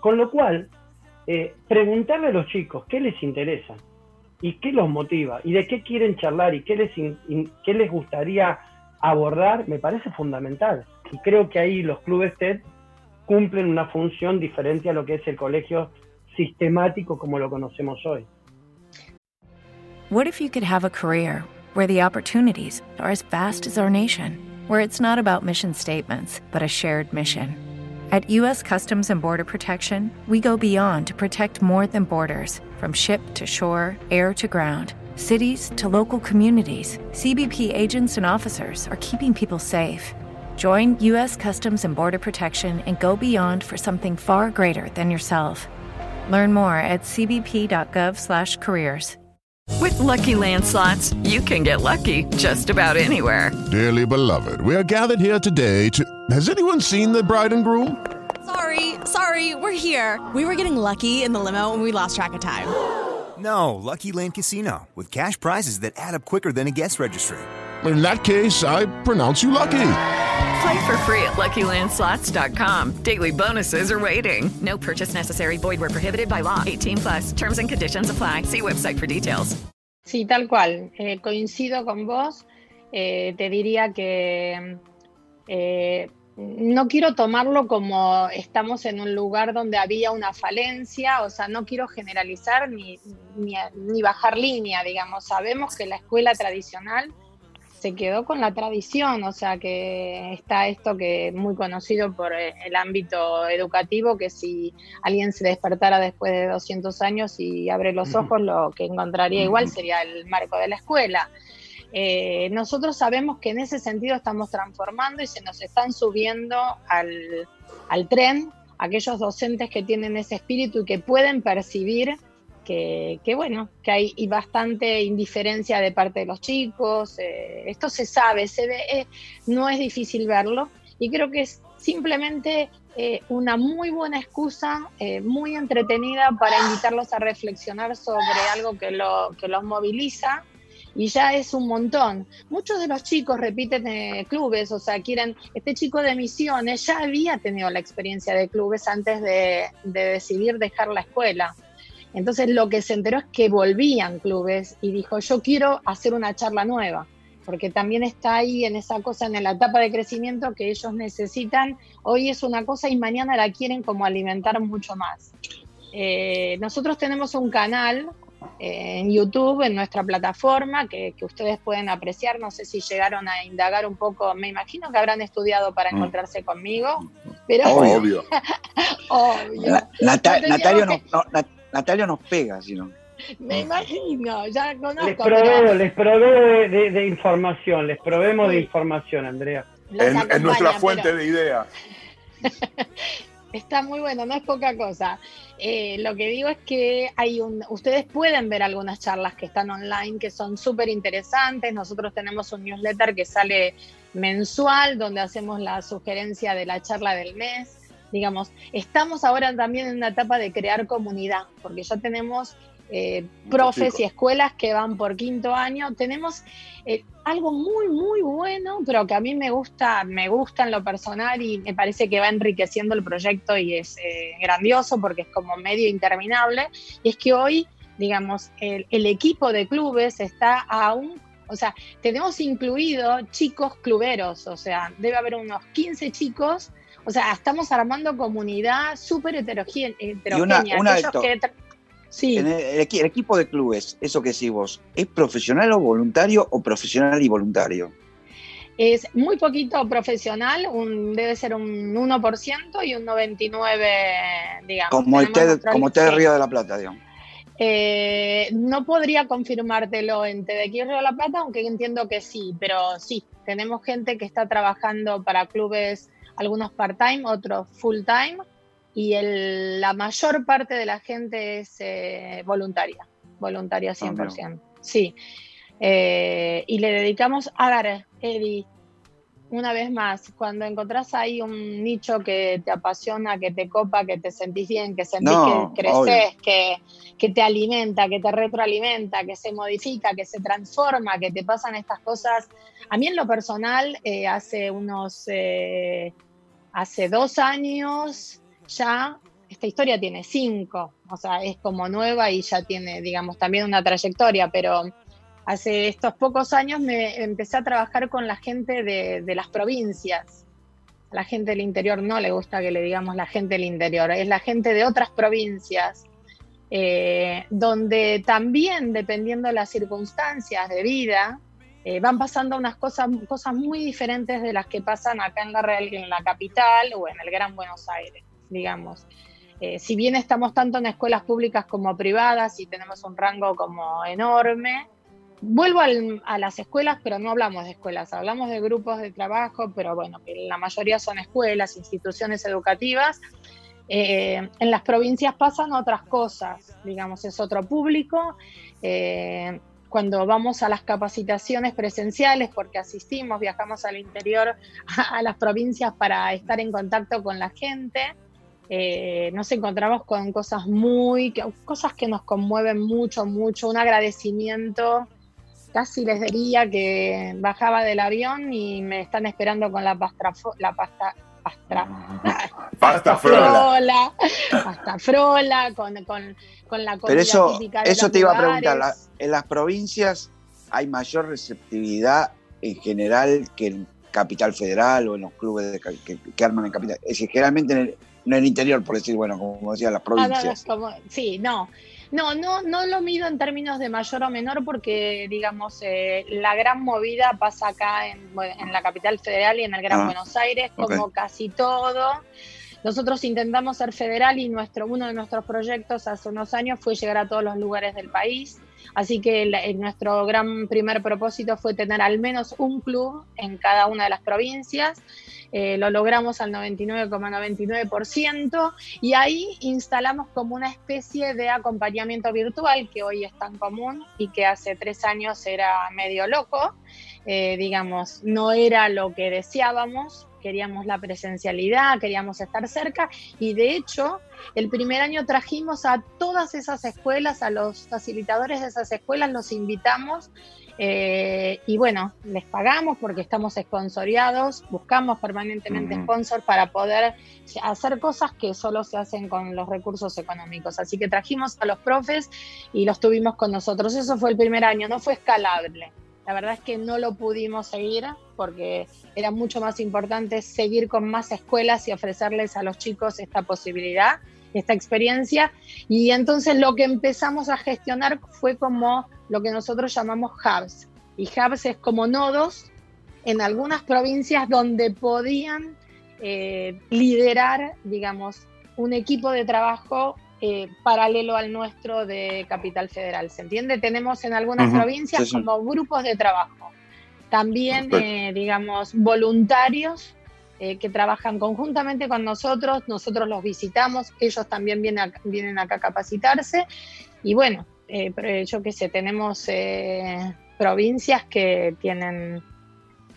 Con lo cual, eh, preguntarle a los chicos qué les interesa y qué los motiva y de qué quieren charlar y qué les, qué les gustaría abordar me parece fundamental. Y creo que ahí los clubes TED cumplen una función diferente a lo que es el colegio sistemático como lo conocemos hoy. What if you could have a career where the opportunities are as vast as our nation, where it's not about mission statements, but a shared mission. At U.S. Customs and Border Protection, we go beyond to protect more than borders from ship to shore, air to ground. Cities to local communities, CBP agents and officers are keeping people safe. Join U.S. Customs and Border Protection and go beyond for something far greater than yourself. Learn more at cbp.gov/careers. With Lucky Land slots, you can get lucky just about anywhere. Dearly beloved, we are gathered here today to. Has anyone seen the bride and groom? Sorry, sorry, we're here. We were getting lucky in the limo and we lost track of time. No, Lucky Land Casino, with cash prizes that add up quicker than a guest registry. In that case, I pronounce you lucky. Play for free at LuckyLandSlots.com. Daily bonuses are waiting. No purchase necessary. Where prohibited by law. 18 plus. Terms and conditions. See website for details. Sí, tal cual. Eh, coincido con vos. Eh, te diría que eh, no quiero tomarlo como estamos en un lugar donde había una falencia, o sea, no quiero generalizar ni, ni bajar línea, digamos. Sabemos que la escuela tradicional se quedó con la tradición, o sea que está esto que es muy conocido por eh, el ámbito educativo, que si alguien se despertara después de 200 años y abre los ojos, lo que encontraría igual sería el marco de la escuela. Eh, nosotros sabemos que en ese sentido estamos transformando y se nos están subiendo al, al tren aquellos docentes que tienen ese espíritu y que pueden percibir que, bueno, que hay bastante indiferencia de parte de los chicos, eh, esto se sabe, se ve, eh, no es difícil verlo y creo que es simplemente eh, una muy buena excusa, muy entretenida para invitarlos a reflexionar sobre algo que, lo, que los moviliza y ya es un montón. Muchos de los chicos repiten clubes, o sea, quieren, este chico de misiones ya había tenido la experiencia de clubes antes de decidir dejar la escuela. Entonces lo que se enteró es que volvían clubes y dijo, yo quiero hacer una charla nueva, porque también está ahí en esa cosa, en la etapa de crecimiento que ellos necesitan. Hoy es una cosa y mañana la quieren como alimentar mucho más. Eh, nosotros tenemos un canal eh, en YouTube, en nuestra plataforma, que, ustedes pueden apreciar. No sé si llegaron a indagar un poco, me imagino que habrán estudiado para mm. encontrarse conmigo, pero... Obvio. [LAUGHS] obvio. Natalia no, Natalia nos pega, si no. Me imagino, ya conozco. Les proveo, les proveo de, información, les proveemos de información, Andrea. En, nuestra fuente de ideas. [LAUGHS] Está muy bueno, no es poca cosa. Eh, lo que digo es que hay un, ustedes pueden ver algunas charlas que están online que son súper interesantes. Nosotros tenemos un newsletter que sale mensual donde hacemos la sugerencia de la charla del mes digamos, estamos ahora también en una etapa de crear comunidad, porque ya tenemos eh, profes y escuelas que van por quinto año. Tenemos eh, algo muy, muy bueno, pero que a mí me gusta, me gusta en lo personal y me parece que va enriqueciendo el proyecto y es eh, grandioso porque es como medio interminable. Y es que hoy, digamos, el, el equipo de clubes está aún o sea, tenemos incluido chicos cluberos, o sea, debe haber unos 15 chicos O sea, estamos armando comunidad súper heterogénea. Y una, un Aquellos alto. que Sí. En el, el equi- el equipo de clubes, eso que decís vos, ¿es profesional o voluntario o profesional y voluntario? Es muy poquito profesional, un, debe ser un 1% y un 99%, digamos. Como el TED, como TED. Río de la Plata, digamos. Eh, no podría confirmártelo en TEDx Río de la Plata, aunque entiendo que sí, pero sí, tenemos gente que está trabajando para clubes, algunos part-time, otros full-time, y el- la mayor parte de la gente es eh, voluntaria, voluntaria 100%. Sí. Eh, y le dedicamos, a ver, Eddie, una vez más, cuando encontrás ahí un nicho que te apasiona, que te copa, que te sentís bien, que sentís No, que creces, que, que te alimenta, que te retroalimenta, que se modifica, que se transforma, que te pasan estas cosas. A mí en lo personal, eh, hace unos, eh, hace dos años ya, esta historia tiene cinco, o sea, es como nueva y ya tiene, digamos, también una trayectoria, pero hace estos pocos años me empecé a trabajar con la gente de, las provincias. A la gente del interior no le gusta que le digamos la gente del interior, es la gente de otras provincias, eh, donde también, dependiendo de las circunstancias de vida, eh, van pasando unas cosas, cosas muy diferentes de las que pasan acá en la, en la capital o en el Gran Buenos Aires, digamos. Eh, si bien estamos tanto en escuelas públicas como privadas y tenemos un rango como enorme, vuelvo a las escuelas, pero no hablamos de escuelas, hablamos de grupos de trabajo, pero bueno, que la mayoría son escuelas, instituciones educativas. Eh, en las provincias pasan otras cosas, digamos, es otro público. Eh, cuando vamos a las capacitaciones presenciales, porque asistimos, viajamos al interior, [LAUGHS] a, las provincias para estar en contacto con la gente, eh, nos encontramos con cosas muy, cosas que nos conmueven mucho, mucho, un agradecimiento. Casi les diría que bajaba del avión y me están esperando con la pasta, la pasta, pastra, [LAUGHS] Pasta frola. frola, pasta frola, con, con, con la comida Pero eso, típica de eso te iba a preguntar, la- en las provincias hay mayor receptividad en general que en Capital Federal o en los clubes de que, que arman en Capital. Es decir, generalmente en el, en el interior, por decir, bueno, como decía, las Ah, no, no, provincias. como- sí, no. No, no, no lo mido en términos de mayor o menor porque, digamos, eh, la gran movida pasa acá en, en la capital federal y en el Gran Ah, Buenos Aires, como casi todo. Nosotros intentamos ser federal y nuestro, uno de nuestros proyectos hace unos años fue llegar a todos los lugares del país. Así que eh, nuestro gran primer propósito fue tener al menos un club en cada una de las provincias. Eh, lo logramos al 99,99% y ahí instalamos como una especie de acompañamiento virtual que hoy es tan común y que hace tres años era medio loco. Eh, digamos, no era lo que deseábamos, queríamos la presencialidad, queríamos estar cerca y de hecho el primer año trajimos a todas esas escuelas, a los facilitadores de esas escuelas, los invitamos eh, y bueno, les pagamos porque estamos sponsoriados, buscamos permanentemente Ujú. sponsors para poder hacer cosas que solo se hacen con los recursos económicos. Así que trajimos a los profes y los tuvimos con nosotros. Eso fue el primer año, no fue escalable. La verdad es que no lo pudimos seguir porque era mucho más importante seguir con más escuelas y ofrecerles a los chicos esta posibilidad, esta experiencia. Y entonces lo que empezamos a gestionar fue como lo que nosotros llamamos hubs. Y hubs es como nodos en algunas provincias donde podían eh, liderar, digamos, un equipo de trabajo eh, paralelo al nuestro de Capital Federal. ¿Se entiende? Tenemos en algunas provincias sí, sí. como grupos de trabajo. También, eh, digamos, voluntarios eh, que trabajan conjuntamente con nosotros, nosotros los visitamos, ellos también vienen acá, vienen acá a capacitarse. Y bueno, yo qué sé, tenemos provincias que tienen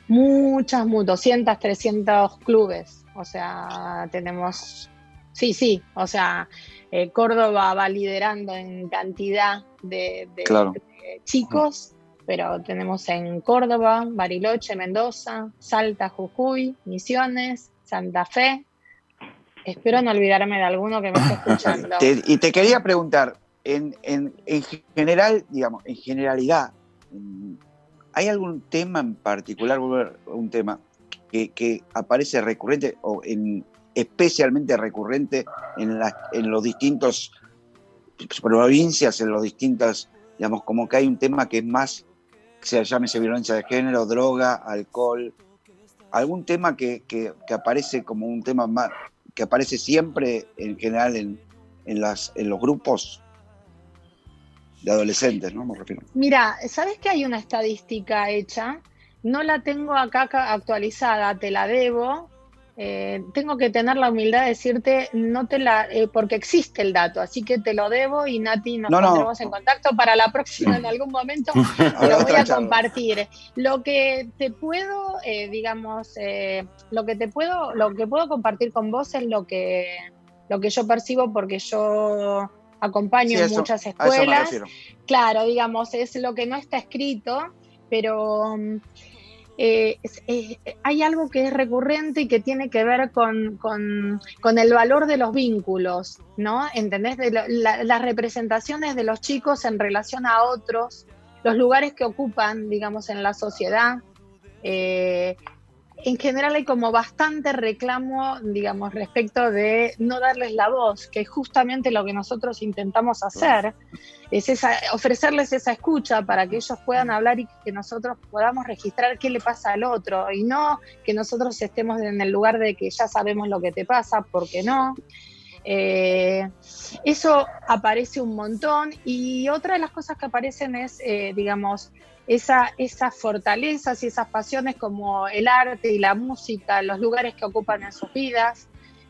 muchas, mu- 200, 300 clubes. O sea, tenemos, sí, sí, o sea, eh, Córdoba va liderando en cantidad de, de- Claro. de chicos, pero tenemos en Córdoba, Bariloche, Mendoza, Salta, Jujuy, Misiones, Santa Fe. Espero no olvidarme de alguno que me esté [LAUGHS] escuchando. Te- y te quería preguntar, en, en- en general, digamos, en generalidad, ¿hay algún tema en particular, un tema, que, que aparece recurrente o en, especialmente recurrente en, la- en los distintos provincias, en los distintas, digamos, como que hay un tema que es más, se llámese violencia de género, droga, alcohol, algún tema que, que- que aparece como un tema más, que aparece siempre en general en, en las, en los grupos de adolescentes, ¿no? Me refiero. Mira, ¿sabes que hay una estadística hecha? No la tengo acá actualizada, te la debo. Eh, tengo que tener la humildad de decirte, no te la, eh, porque existe el dato, así que te lo debo y Nati nos No, no. pondremos en contacto para la próxima en algún momento [LAUGHS] te lo voy a compartir. Lo que te puedo, eh, digamos, lo que te puedo, lo que puedo compartir con vos es lo que, lo que yo percibo porque yo acompaño Sí, en muchas escuelas. Claro, digamos, es lo que no está escrito, pero mm, eh, es- eh, hay algo que es recurrente y que tiene que ver con, con- el valor de los vínculos, ¿no? ¿Entendés? Las representaciones de los chicos en relación a otros, los lugares que ocupan, digamos, en la sociedad. Eh, en general hay como bastante reclamo, digamos, respecto de no darles la voz, que es justamente lo que nosotros intentamos hacer, es esa, ofrecerles esa escucha para que ellos puedan hablar y que nosotros podamos registrar qué le pasa al otro y no que nosotros estemos en el lugar de que ya sabemos lo que te pasa, porque no. Eh, eso aparece un montón y otra de las cosas que aparecen es, eh, digamos, esa, esas fortalezas y esas pasiones como el arte y la música, los lugares que ocupan en sus vidas,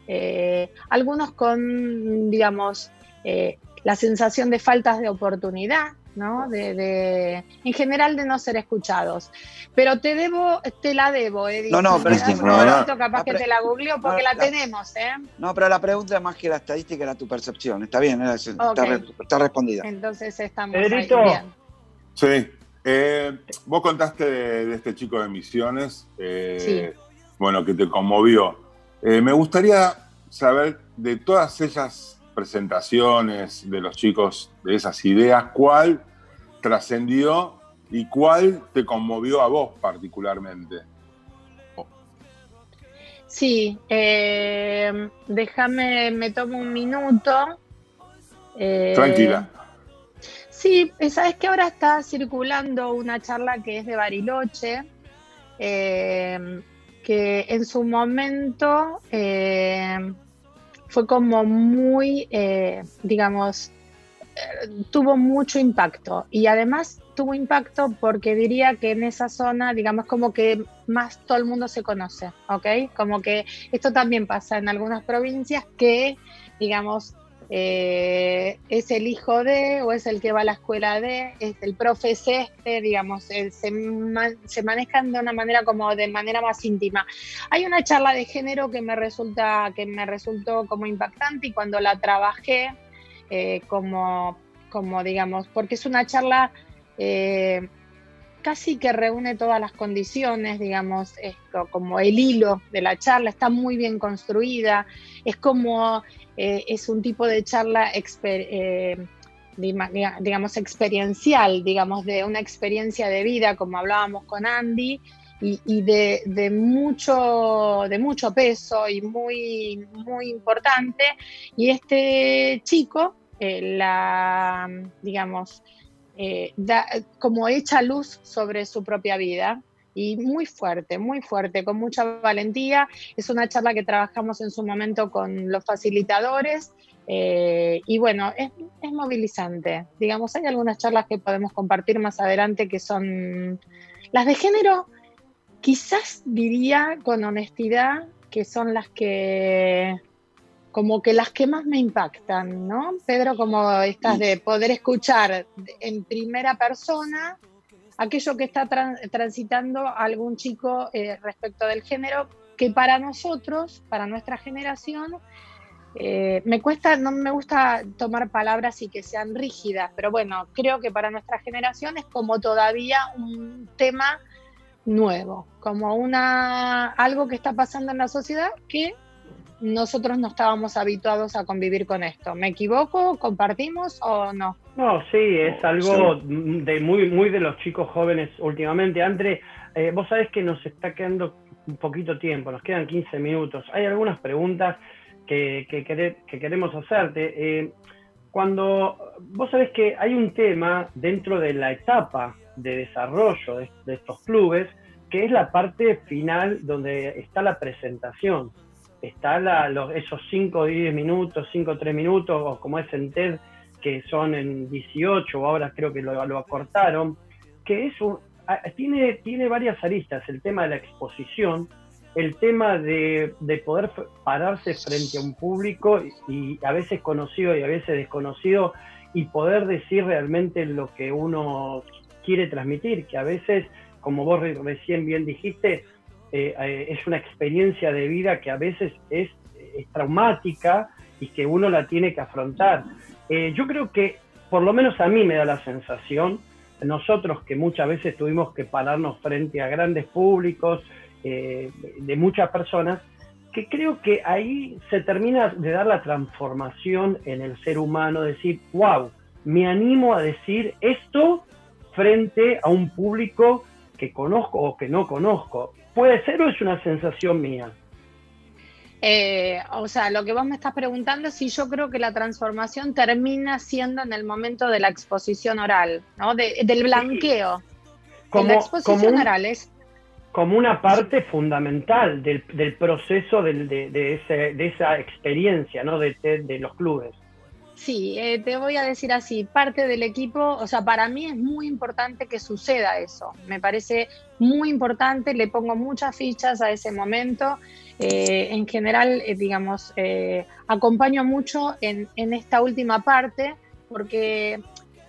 eh, algunos con, digamos, eh, la sensación de faltas de oportunidad, ¿no? De, de- en general de no ser escuchados. Pero te debo, te la debo, Edith. No, no, pero es que- no, no. capaz que te la googleo porque no, la la- tenemos, ¿eh? No, pero la pregunta más que la estadística era tu percepción. Está bien, era- está, está respondida. Entonces estamos Pedrito. ahí bien. Sí. Eh, vos contaste de, de este chico de Misiones, eh, bueno, que te conmovió. Eh, me gustaría saber de todas esas presentaciones de los chicos, de esas ideas, cuál trascendió y cuál te conmovió a vos particularmente. Sí, déjame, me tomo un minuto. Tranquila. Sí, eh, sabes que ahora está circulando una charla que es de Bariloche, eh, que en su momento eh, fue como muy, eh, digamos, tuvo mucho impacto y además tuvo impacto porque diría que en esa zona, digamos, como que más todo el mundo se conoce, ¿ok? Como que esto también pasa en algunas provincias que, digamos, eh, es el hijo de o es el que va a la escuela de, es el profe es este, digamos, se, se manejan de una manera como de manera más íntima. Hay una charla de género que me resulta, que me resultó como impactante y cuando la trabajé, eh, como, como digamos, porque es una charla eh, casi que reúne todas las condiciones, digamos, como el hilo de la charla, está muy bien construida, es como, eh, es un tipo de charla eh, digamos, experiencial, digamos, de una experiencia de vida, como hablábamos con Andy, y, de, mucho, de mucho peso y muy, muy importante. Y este chico, eh, la, digamos, da- como echa luz sobre su propia vida y muy fuerte, muy fuerte, con mucha valentía. Es una charla que trabajamos en su momento con los facilitadores eh, y bueno, es, es movilizante. Digamos, hay algunas charlas que podemos compartir más adelante que son las de género, quizás diría con honestidad que son las que como que las que más me impactan, ¿no? Pedro, como estas de poder escuchar en primera persona aquello que está tran- transitando algún chico eh, respecto del género, que para nosotros, para nuestra generación, eh, me cuesta, no me gusta tomar palabras y que sean rígidas, pero bueno, creo que para nuestra generación es como todavía un tema nuevo, como una algo que está pasando en la sociedad que nosotros no estábamos habituados a convivir con esto. ¿Me equivoco? ¿Compartimos o no? No, sí, es algo de muy, muy de los chicos jóvenes últimamente. Andre, eh, vos sabés que nos está quedando un poquito tiempo, nos quedan 15 minutos. Hay algunas preguntas que, que, quere- que queremos hacerte. Eh, cuando vos sabés que hay un tema dentro de la etapa de desarrollo de, de estos clubes, que es la parte final donde está la presentación. Está la- los- esos 5 o 10 minutos, 5 o 3 minutos, o como es en TED, que son en 18, o ahora creo que lo, lo acortaron, que es un- tiene, tiene varias aristas, el tema de la exposición, el tema de, de poder pararse frente a un público y, a veces conocido y a veces desconocido y poder decir realmente lo que uno quiere transmitir, que a veces, como vos re- recién bien dijiste, eh, eh, es una experiencia de vida que a veces es, traumática y que uno la tiene que afrontar. Eh, yo creo que, por lo menos a mí me da la sensación, nosotros que muchas veces tuvimos que pararnos frente a grandes públicos, de muchas personas, que creo que ahí se termina de dar la transformación en el ser humano, decir, wow, me animo a decir esto frente a un público que conozco o que no conozco. ¿Puede ser o es una sensación mía? Eh, o sea, lo que vos me estás preguntando es si yo creo que la transformación termina siendo en el momento de la exposición oral, ¿no? De- del blanqueo. Como- la exposición como un- oral es como una parte fundamental del, del proceso del- de, de ese- de esa experiencia ¿no? de, de- de los clubes. Sí, eh, te voy a decir así, parte del equipo, o sea, para mí es muy importante que suceda eso, me parece muy importante, le pongo muchas fichas a ese momento, eh, en general, eh, digamos, acompaño mucho en esta última parte, porque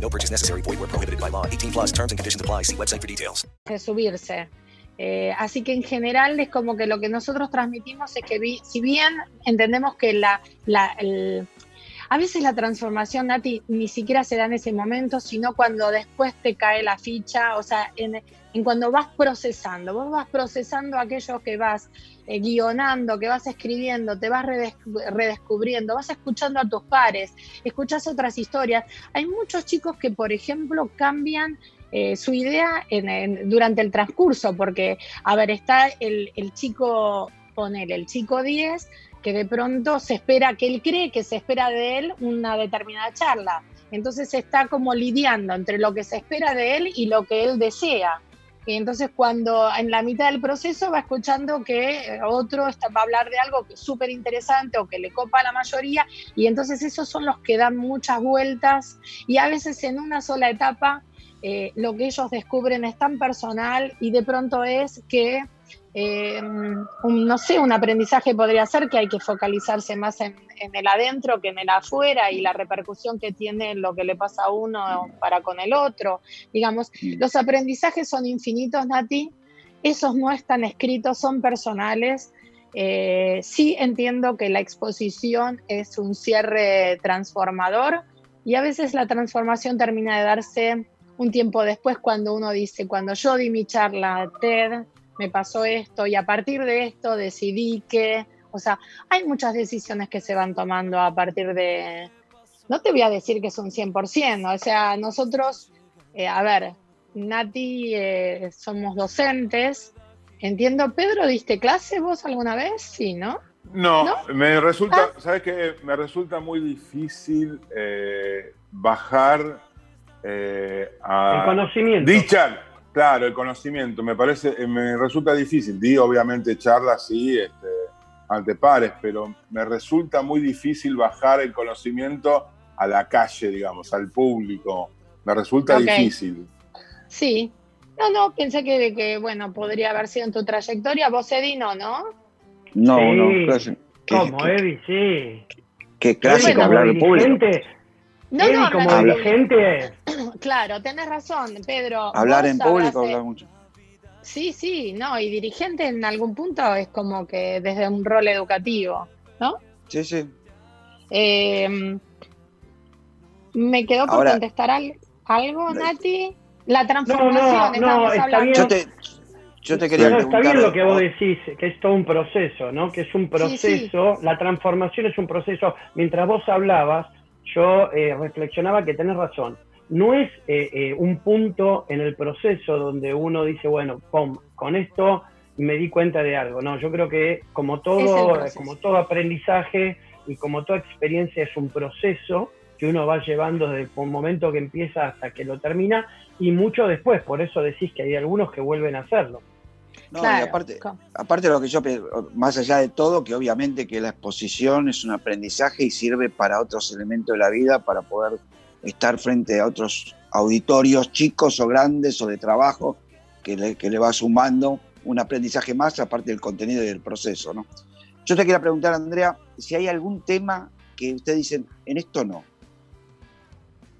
No purchase necessary. Void where prohibited by law. 18 plus terms and conditions apply. See website for details. de subirse. Eh, así que en general es como que lo que nosotros transmitimos es que si bien entendemos que la, a veces la transformación, Nati, ni siquiera se da en ese momento, sino cuando después te cae la ficha, o sea, en, cuando vas procesando, vos vas procesando aquello que vas eh, guionando, que vas escribiendo, te vas redes- redescubriendo, vas escuchando a tus pares, escuchas otras historias. Hay muchos chicos que, por ejemplo, cambian eh, su idea en- durante el transcurso, porque, a ver, está el, el chico, ponele, el chico 10, que de pronto se espera, que él cree que se espera de él una determinada charla. Entonces está como lidiando entre lo que se espera de él y lo que él desea. Y entonces cuando en la mitad del proceso va escuchando que eh, otro va a hablar de algo que es súper interesante o que le copa a la mayoría, y entonces esos son los que dan muchas vueltas y a veces en una sola etapa eh, lo que ellos descubren es tan personal y de pronto es que, eh, un- no sé, un aprendizaje podría ser que hay que focalizarse más en, en el adentro que en el afuera y la repercusión que tiene lo que le pasa a uno para con el otro. Digamos, los aprendizajes son infinitos, Nati, esos no están escritos, son personales. Eh, sí entiendo que la exposición es un cierre transformador y a veces la transformación termina de darse un tiempo después cuando uno dice, cuando yo di mi charla TED, me pasó esto y a partir de esto decidí que, o sea, hay muchas decisiones que se van tomando a partir de, no te voy a decir que es un 100%, o sea, nosotros, eh, a ver, Nati, eh, somos docentes, entiendo, Pedro, ¿diste clase vos alguna vez? Sí, ¿no? No, ¿No? me resulta, ¿sabes qué? Me resulta muy difícil eh, bajar eh, a... El conocimiento. Dicha, claro, el conocimiento. Me parece, eh, me resulta difícil. Di, obviamente, charlas sí, este, ante pares, pero me resulta muy difícil bajar el conocimiento a la calle, digamos, al público. Me resulta difícil. Sí. No, no, pensé que, que, bueno, podría haber sido en tu trayectoria. Vos, Edi, no, ¿no? No, Sí. no, clase- ¿qué- Como qué- Eddie, sí. Qué clásico Eddie hablar en público. No, Eddie no, como hablar- dirigente, [CLEARS THROAT] Claro, tenés razón, Pedro. Hablar en público, hablar mucho. Sí, sí, no, y dirigente en algún punto es como que desde un rol educativo, ¿no? Sí, sí. Eh, me quedó por Ahora- contestar al- algo, Nati. La No, transformación, no, no, estábamos está bien. Yo te, yo te quería No, está bien lo que vos decís, que es todo un proceso, ¿no? Que es un proceso, Sí, la transformación es un proceso. Mientras vos hablabas, yo eh, reflexionaba que tenés razón. No es eh, eh, un punto en el proceso donde uno dice, bueno, pum, con esto me di cuenta de algo. No, yo creo que como todo, proceso. como todo aprendizaje y como toda experiencia es un proceso que uno va llevando desde el momento que empieza hasta que lo termina y mucho después. Por eso decís que hay algunos que vuelven a hacerlo. No, Claro, y aparte, aparte de lo que yo, más allá de todo, que obviamente que la exposición es un aprendizaje y sirve para otros elementos de la vida, para poder estar frente a otros auditorios chicos o grandes o de trabajo, que le, que le va sumando un aprendizaje más, aparte del contenido y del proceso, ¿no? Yo te quería preguntar, Andrea, si hay algún tema que ustedes dicen, en esto no,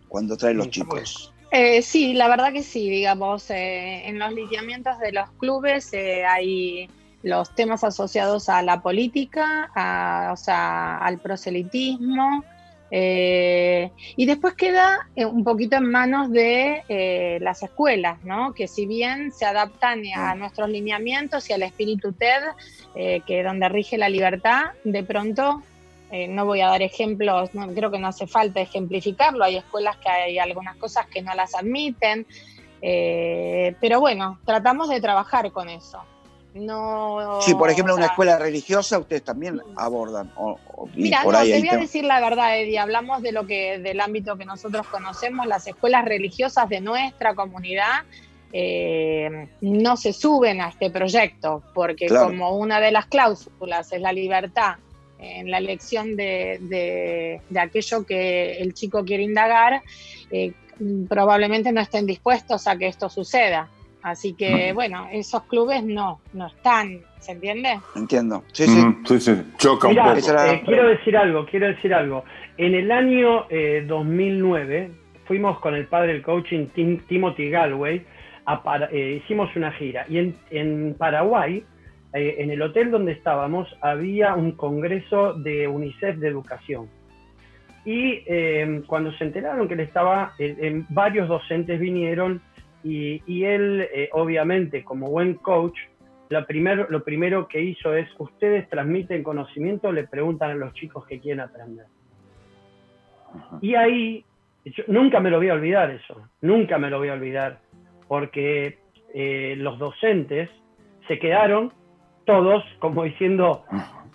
cuando traen los Sí, chicos. Eh, sí, la verdad que sí, digamos, eh, en los lineamientos de los clubes eh, hay los temas asociados a la política, a- o sea, al proselitismo, eh, y después queda eh, un poquito en manos de eh, las escuelas, ¿no? Que si bien se adaptan a nuestros lineamientos y al espíritu TED, eh, que donde rige la libertad, de pronto eh, no voy a dar ejemplos, no, creo que no hace falta ejemplificarlo, hay escuelas que hay algunas cosas que no las admiten, eh, pero bueno, tratamos de trabajar con eso. No, Sí, por ejemplo, o una escuela religiosa ustedes también abordan, o, o- Mira, por no, ahí te voy a decir la verdad, Eddie. Hablamos de lo que, del ámbito que nosotros conocemos, las escuelas religiosas de nuestra comunidad. eh, no se suben a este proyecto porque Claro. como una de las cláusulas es la libertad en la elección de, de- de aquello que el chico quiere indagar, eh, probablemente no estén dispuestos a que esto suceda. Así que, bueno, esos clubes no, no están, ¿se entiende? Entiendo. Sí, sí. Mm, sí, sí, choca Mirá, un poco. Eh, quiero decir algo, quiero decir algo. En el año eh, 2009 fuimos con el padre del coaching Tim- Timothy Galway, a Para- eh, hicimos una gira y en, en Paraguay, eh, en el hotel donde estábamos, había un congreso de UNICEF de educación. Y eh, cuando se enteraron que él estaba, eh, varios docentes vinieron y, y él, eh, obviamente, como buen coach, lo primero, lo primero que hizo es, ustedes transmiten conocimiento, le preguntan a los chicos que quieren aprender. Y ahí, yo nunca me lo voy a olvidar eso, nunca me lo voy a olvidar, porque eh, los docentes se quedaron todos como diciendo,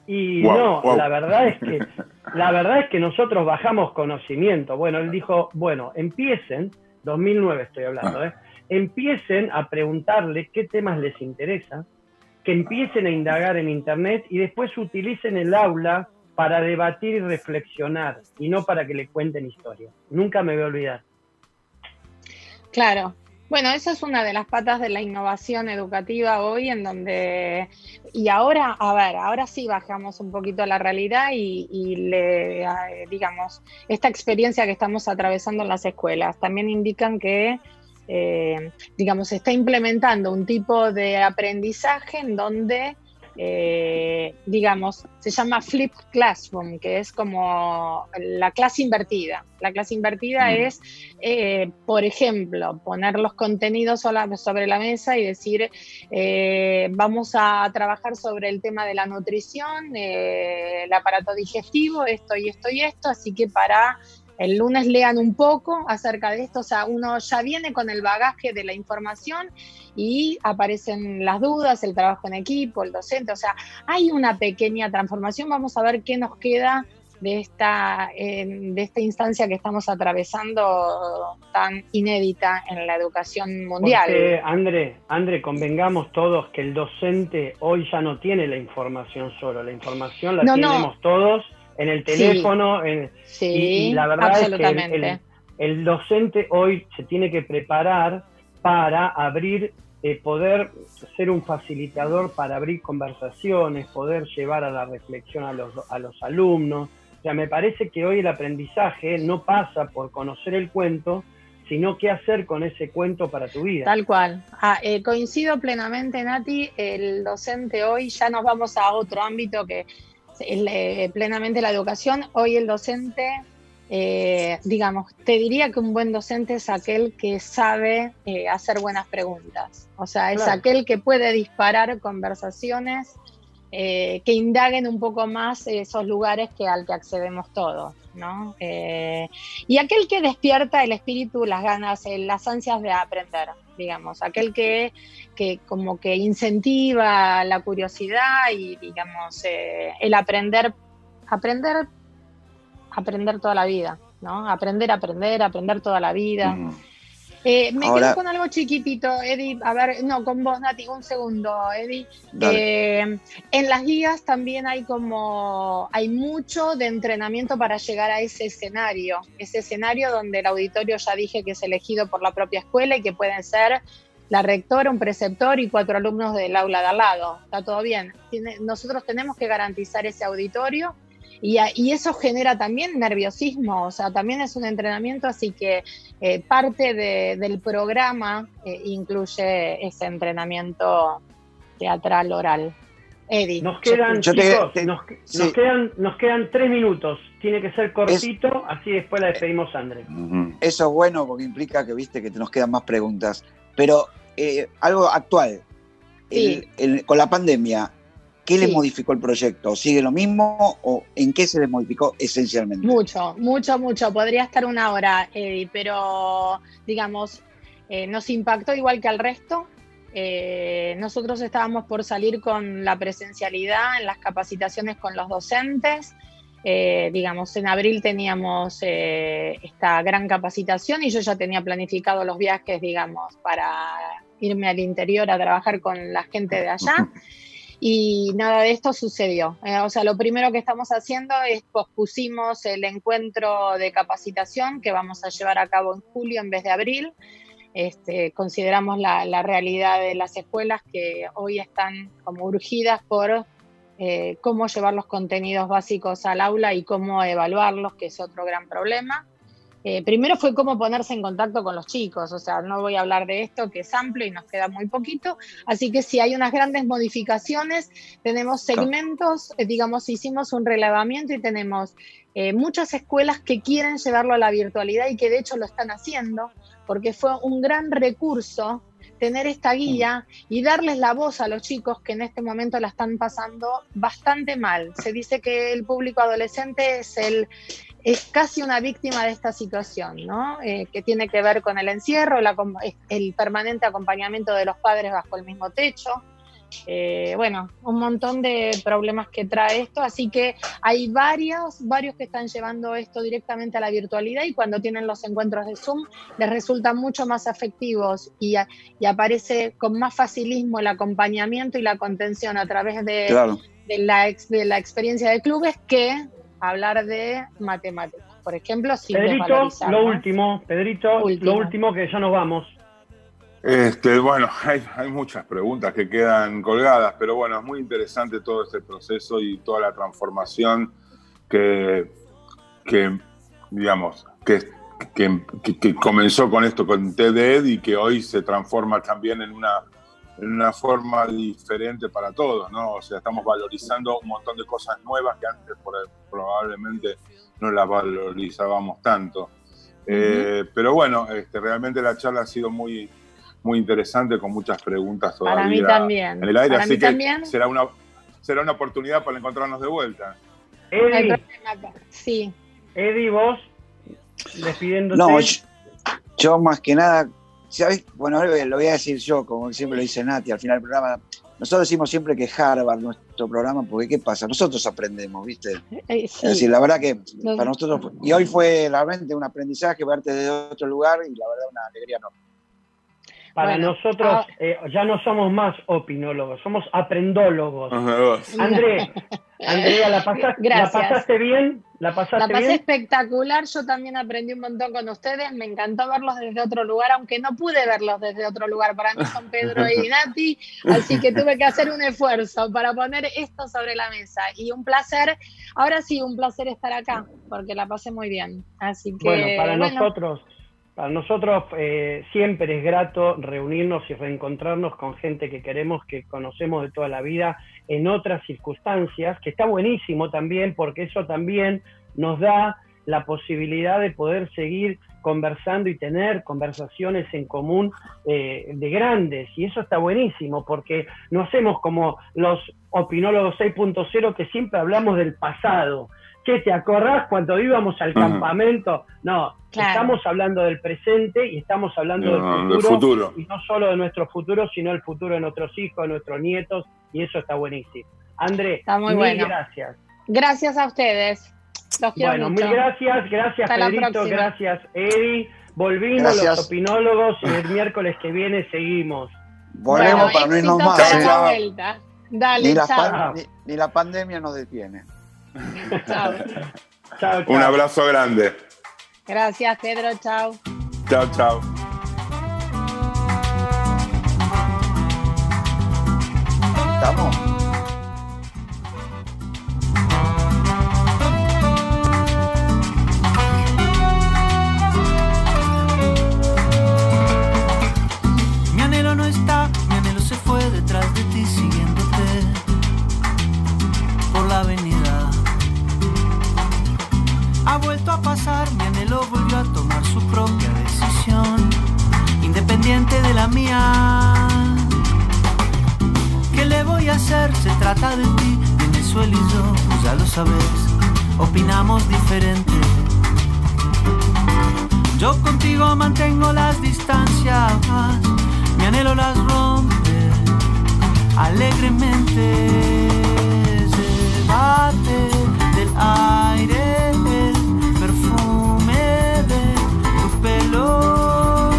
y no, la verdad es que [LAUGHS] la verdad es que nosotros bajamos conocimiento. Bueno, él dijo, bueno, empiecen, 2009 estoy hablando, ¿eh? empiecen a preguntarle qué temas les interesa, que empiecen a indagar en Internet y después utilicen el aula para debatir y reflexionar y no para que le cuenten historias. Nunca me voy a olvidar. Claro. Bueno, esa es una de las patas de la innovación educativa hoy, en donde, y ahora, a ver, ahora sí bajamos un poquito a la realidad y, y le, eh, digamos, esta experiencia que estamos atravesando en las escuelas también indican que, eh, digamos, se está implementando un tipo de aprendizaje en donde, eh, digamos, se llama flipped classroom, que es como la clase invertida. La clase invertida Mm. es eh, por ejemplo, poner los contenidos sobre la mesa y decir, eh, vamos a trabajar sobre el tema de la nutrición, el aparato digestivo, esto y esto y esto, así que para el lunes lean un poco acerca de esto, o sea, uno ya viene con el bagaje de la información y aparecen las dudas, el trabajo en equipo, el docente, o sea, hay una pequeña transformación, vamos a ver qué nos queda de esta, eh, de esta instancia que estamos atravesando tan inédita en la educación mundial. Porque, André, André, convengamos todos que el docente hoy ya no tiene la información solo, la información la No, no. tenemos todos en el teléfono, en- Sí, y, y la verdad es que el- absolutamente. el, el docente hoy se tiene que preparar para abrir, eh, poder ser un facilitador para abrir conversaciones, poder llevar a la reflexión a los, a los alumnos. O sea, me parece que hoy el aprendizaje no pasa por conocer el cuento, sino qué hacer con ese cuento para tu vida. Tal cual. Ah, eh, coincido plenamente, Nati. El docente hoy, ya nos vamos a otro ámbito que eh, plenamente la educación. Hoy el docente, eh, digamos, te diría que un buen docente es aquel que sabe eh, hacer buenas preguntas. O sea, es Claro. aquel que puede disparar conversaciones que indaguen un poco más esos lugares que al que accedemos todos, ¿no? Eh, y aquel que despierta el espíritu, las ganas, las ansias de aprender, digamos, aquel que, que como que incentiva la curiosidad y, digamos, eh, el aprender, aprender, aprender toda la vida, ¿no? Aprender, aprender, aprender toda la vida. Eh, me Ahora- quedo con algo chiquitito, Eddie. A ver, no, con vos, Nati, un segundo, Eddie. Eh, en las guías también hay como, hay mucho de entrenamiento para llegar a ese escenario, ese escenario donde el auditorio ya dije que es elegido por la propia escuela y que pueden ser la rectora, un preceptor y cuatro alumnos del aula de al lado. Está todo bien. Tiene- nosotros tenemos que garantizar ese auditorio y, a- y eso genera también nerviosismo, o sea, también es un entrenamiento, así que eh, parte de- del programa eh, incluye ese entrenamiento teatral oral. Eddie. Nos quedan, Yo te- chicos, te- nos, sí. nos quedan, nos quedan tres minutos. Tiene que ser cortito, así después la despedimos, André. Eso es bueno porque implica que viste que nos quedan más preguntas. Pero eh, algo actual. El- el- con la pandemia, ¿qué le Sí. modificó el proyecto? ¿Sigue lo mismo o en qué se le modificó esencialmente? Mucho, mucho, mucho. Podría estar una hora, Eddie, pero digamos, eh, nos impactó igual que al resto. Eh, nosotros estábamos por salir con la presencialidad en las capacitaciones con los docentes. Eh, digamos, en abril teníamos esta gran capacitación y yo ya tenía planificado los viajes, digamos, para irme al interior a trabajar con la gente de allá. [LAUGHS] Y nada de esto sucedió. Eh, o sea, lo primero que estamos haciendo es pospusimos el encuentro de capacitación que vamos a llevar a cabo en julio en vez de abril. Este, consideramos la, realidad de las escuelas que hoy están como urgidas por eh, cómo llevar los contenidos básicos al aula y cómo evaluarlos, que es otro gran problema. Eh, primero fue cómo ponerse en contacto con los chicos, o sea, no voy a hablar de esto que es amplio y nos queda muy poquito, así que si hay unas grandes modificaciones, tenemos segmentos, eh, digamos, hicimos un relevamiento y tenemos eh, muchas escuelas que quieren llevarlo a la virtualidad y que de hecho lo están haciendo, porque fue un gran recurso tener esta guía y darles la voz a los chicos que en este momento la están pasando bastante mal. Se dice que el público adolescente es el es casi una víctima de esta situación, ¿no? Eh, que tiene que ver con el encierro, el, el permanente acompañamiento de los padres bajo el mismo techo. Eh, bueno, un montón de problemas que trae esto, así que hay varios, varios que están llevando esto directamente a la virtualidad y cuando tienen los encuentros de Zoom les resultan mucho más efectivos y, a- y aparece con más facilismo el acompañamiento y la contención a través de, Claro. de, la, ex- de la experiencia de clubes que hablar de matemáticas, por ejemplo, sin Pedrito, lo último, Pedrito, Último. lo último que ya nos vamos. Este, bueno, [LAUGHS] hay, hay muchas preguntas que quedan colgadas, pero bueno, es muy interesante todo este proceso y toda la transformación que, que digamos, que, que, que- que comenzó con esto, con TED y que hoy se transforma también en una, en una forma diferente para todos, ¿no? O sea, estamos valorizando un montón de cosas nuevas que antes por- probablemente no las valorizábamos tanto. Eh, pero bueno, este, realmente la charla ha sido muy, muy interesante con muchas preguntas todavía Para mí también. en el aire, Para así mí que también. será una será una oportunidad para encontrarnos de vuelta. Eddie. Sí. Eddie, vos, despidiéndote. No, yo, yo más que nada, ¿sabes? Bueno, lo voy a decir yo, como siempre lo dice Nati al final del programa. Nosotros decimos siempre que Harvard nuestro programa, porque ¿qué pasa? Nosotros aprendemos, ¿viste? Eh, Es decir, la verdad que para nosotros, y hoy fue realmente un aprendizaje verte desde otro lugar y la verdad una alegría enorme. Para Bueno, nosotros ah. eh, ya no somos más opinólogos, somos aprendólogos. André, [LAUGHS] Andrea, ¿la pasaste, ¿la pasaste bien? ¿La pasaste La pasé bien? espectacular, yo también aprendí un montón con ustedes, me encantó verlos desde otro lugar, aunque no pude verlos desde otro lugar, para mí son Pedro [LAUGHS] y Nati, así que tuve que hacer un esfuerzo para poner esto sobre la mesa y un placer, ahora sí, un placer estar acá, porque la pasé muy bien, así que Bueno, para bueno, nosotros, Para nosotros eh, siempre es grato reunirnos y reencontrarnos con gente que queremos, que conocemos de toda la vida en otras circunstancias, que está buenísimo también porque eso también nos da la posibilidad de poder seguir conversando y tener conversaciones en común eh, de grandes. Y eso está buenísimo porque no hacemos como los opinólogos 6.0 que siempre hablamos del pasado. ¿Qué te acordás cuando íbamos al campamento? No, Claro. estamos hablando del presente y estamos hablando No, del, del futuro. Y no solo de nuestro futuro, sino el futuro de nuestros hijos, de nuestros nietos. Y eso está buenísimo. André, Está muy mil bueno. gracias. Gracias a ustedes. Los quiero Bueno, mucho. mil gracias, gracias Hasta Pedrito, gracias Eddie. Volvimos Gracias. los opinólogos y el miércoles que viene seguimos. Volvemos Bueno, para no irnos más. para la vuelta. Dale, Ni la, chao. pan- ni, ni la pandemia nos detiene. [LAUGHS] chao. Chao, Un abrazo grande. Gracias, Pedro. Chao. Chao, chao. ¿Estamos? Se trata de ti, Venezuela y yo, ya lo sabes, opinamos diferente. Yo contigo mantengo las distancias, mi anhelo las rompe alegremente. Se del aire el perfume de tu pelo.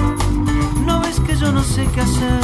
No ves que yo no sé qué hacer.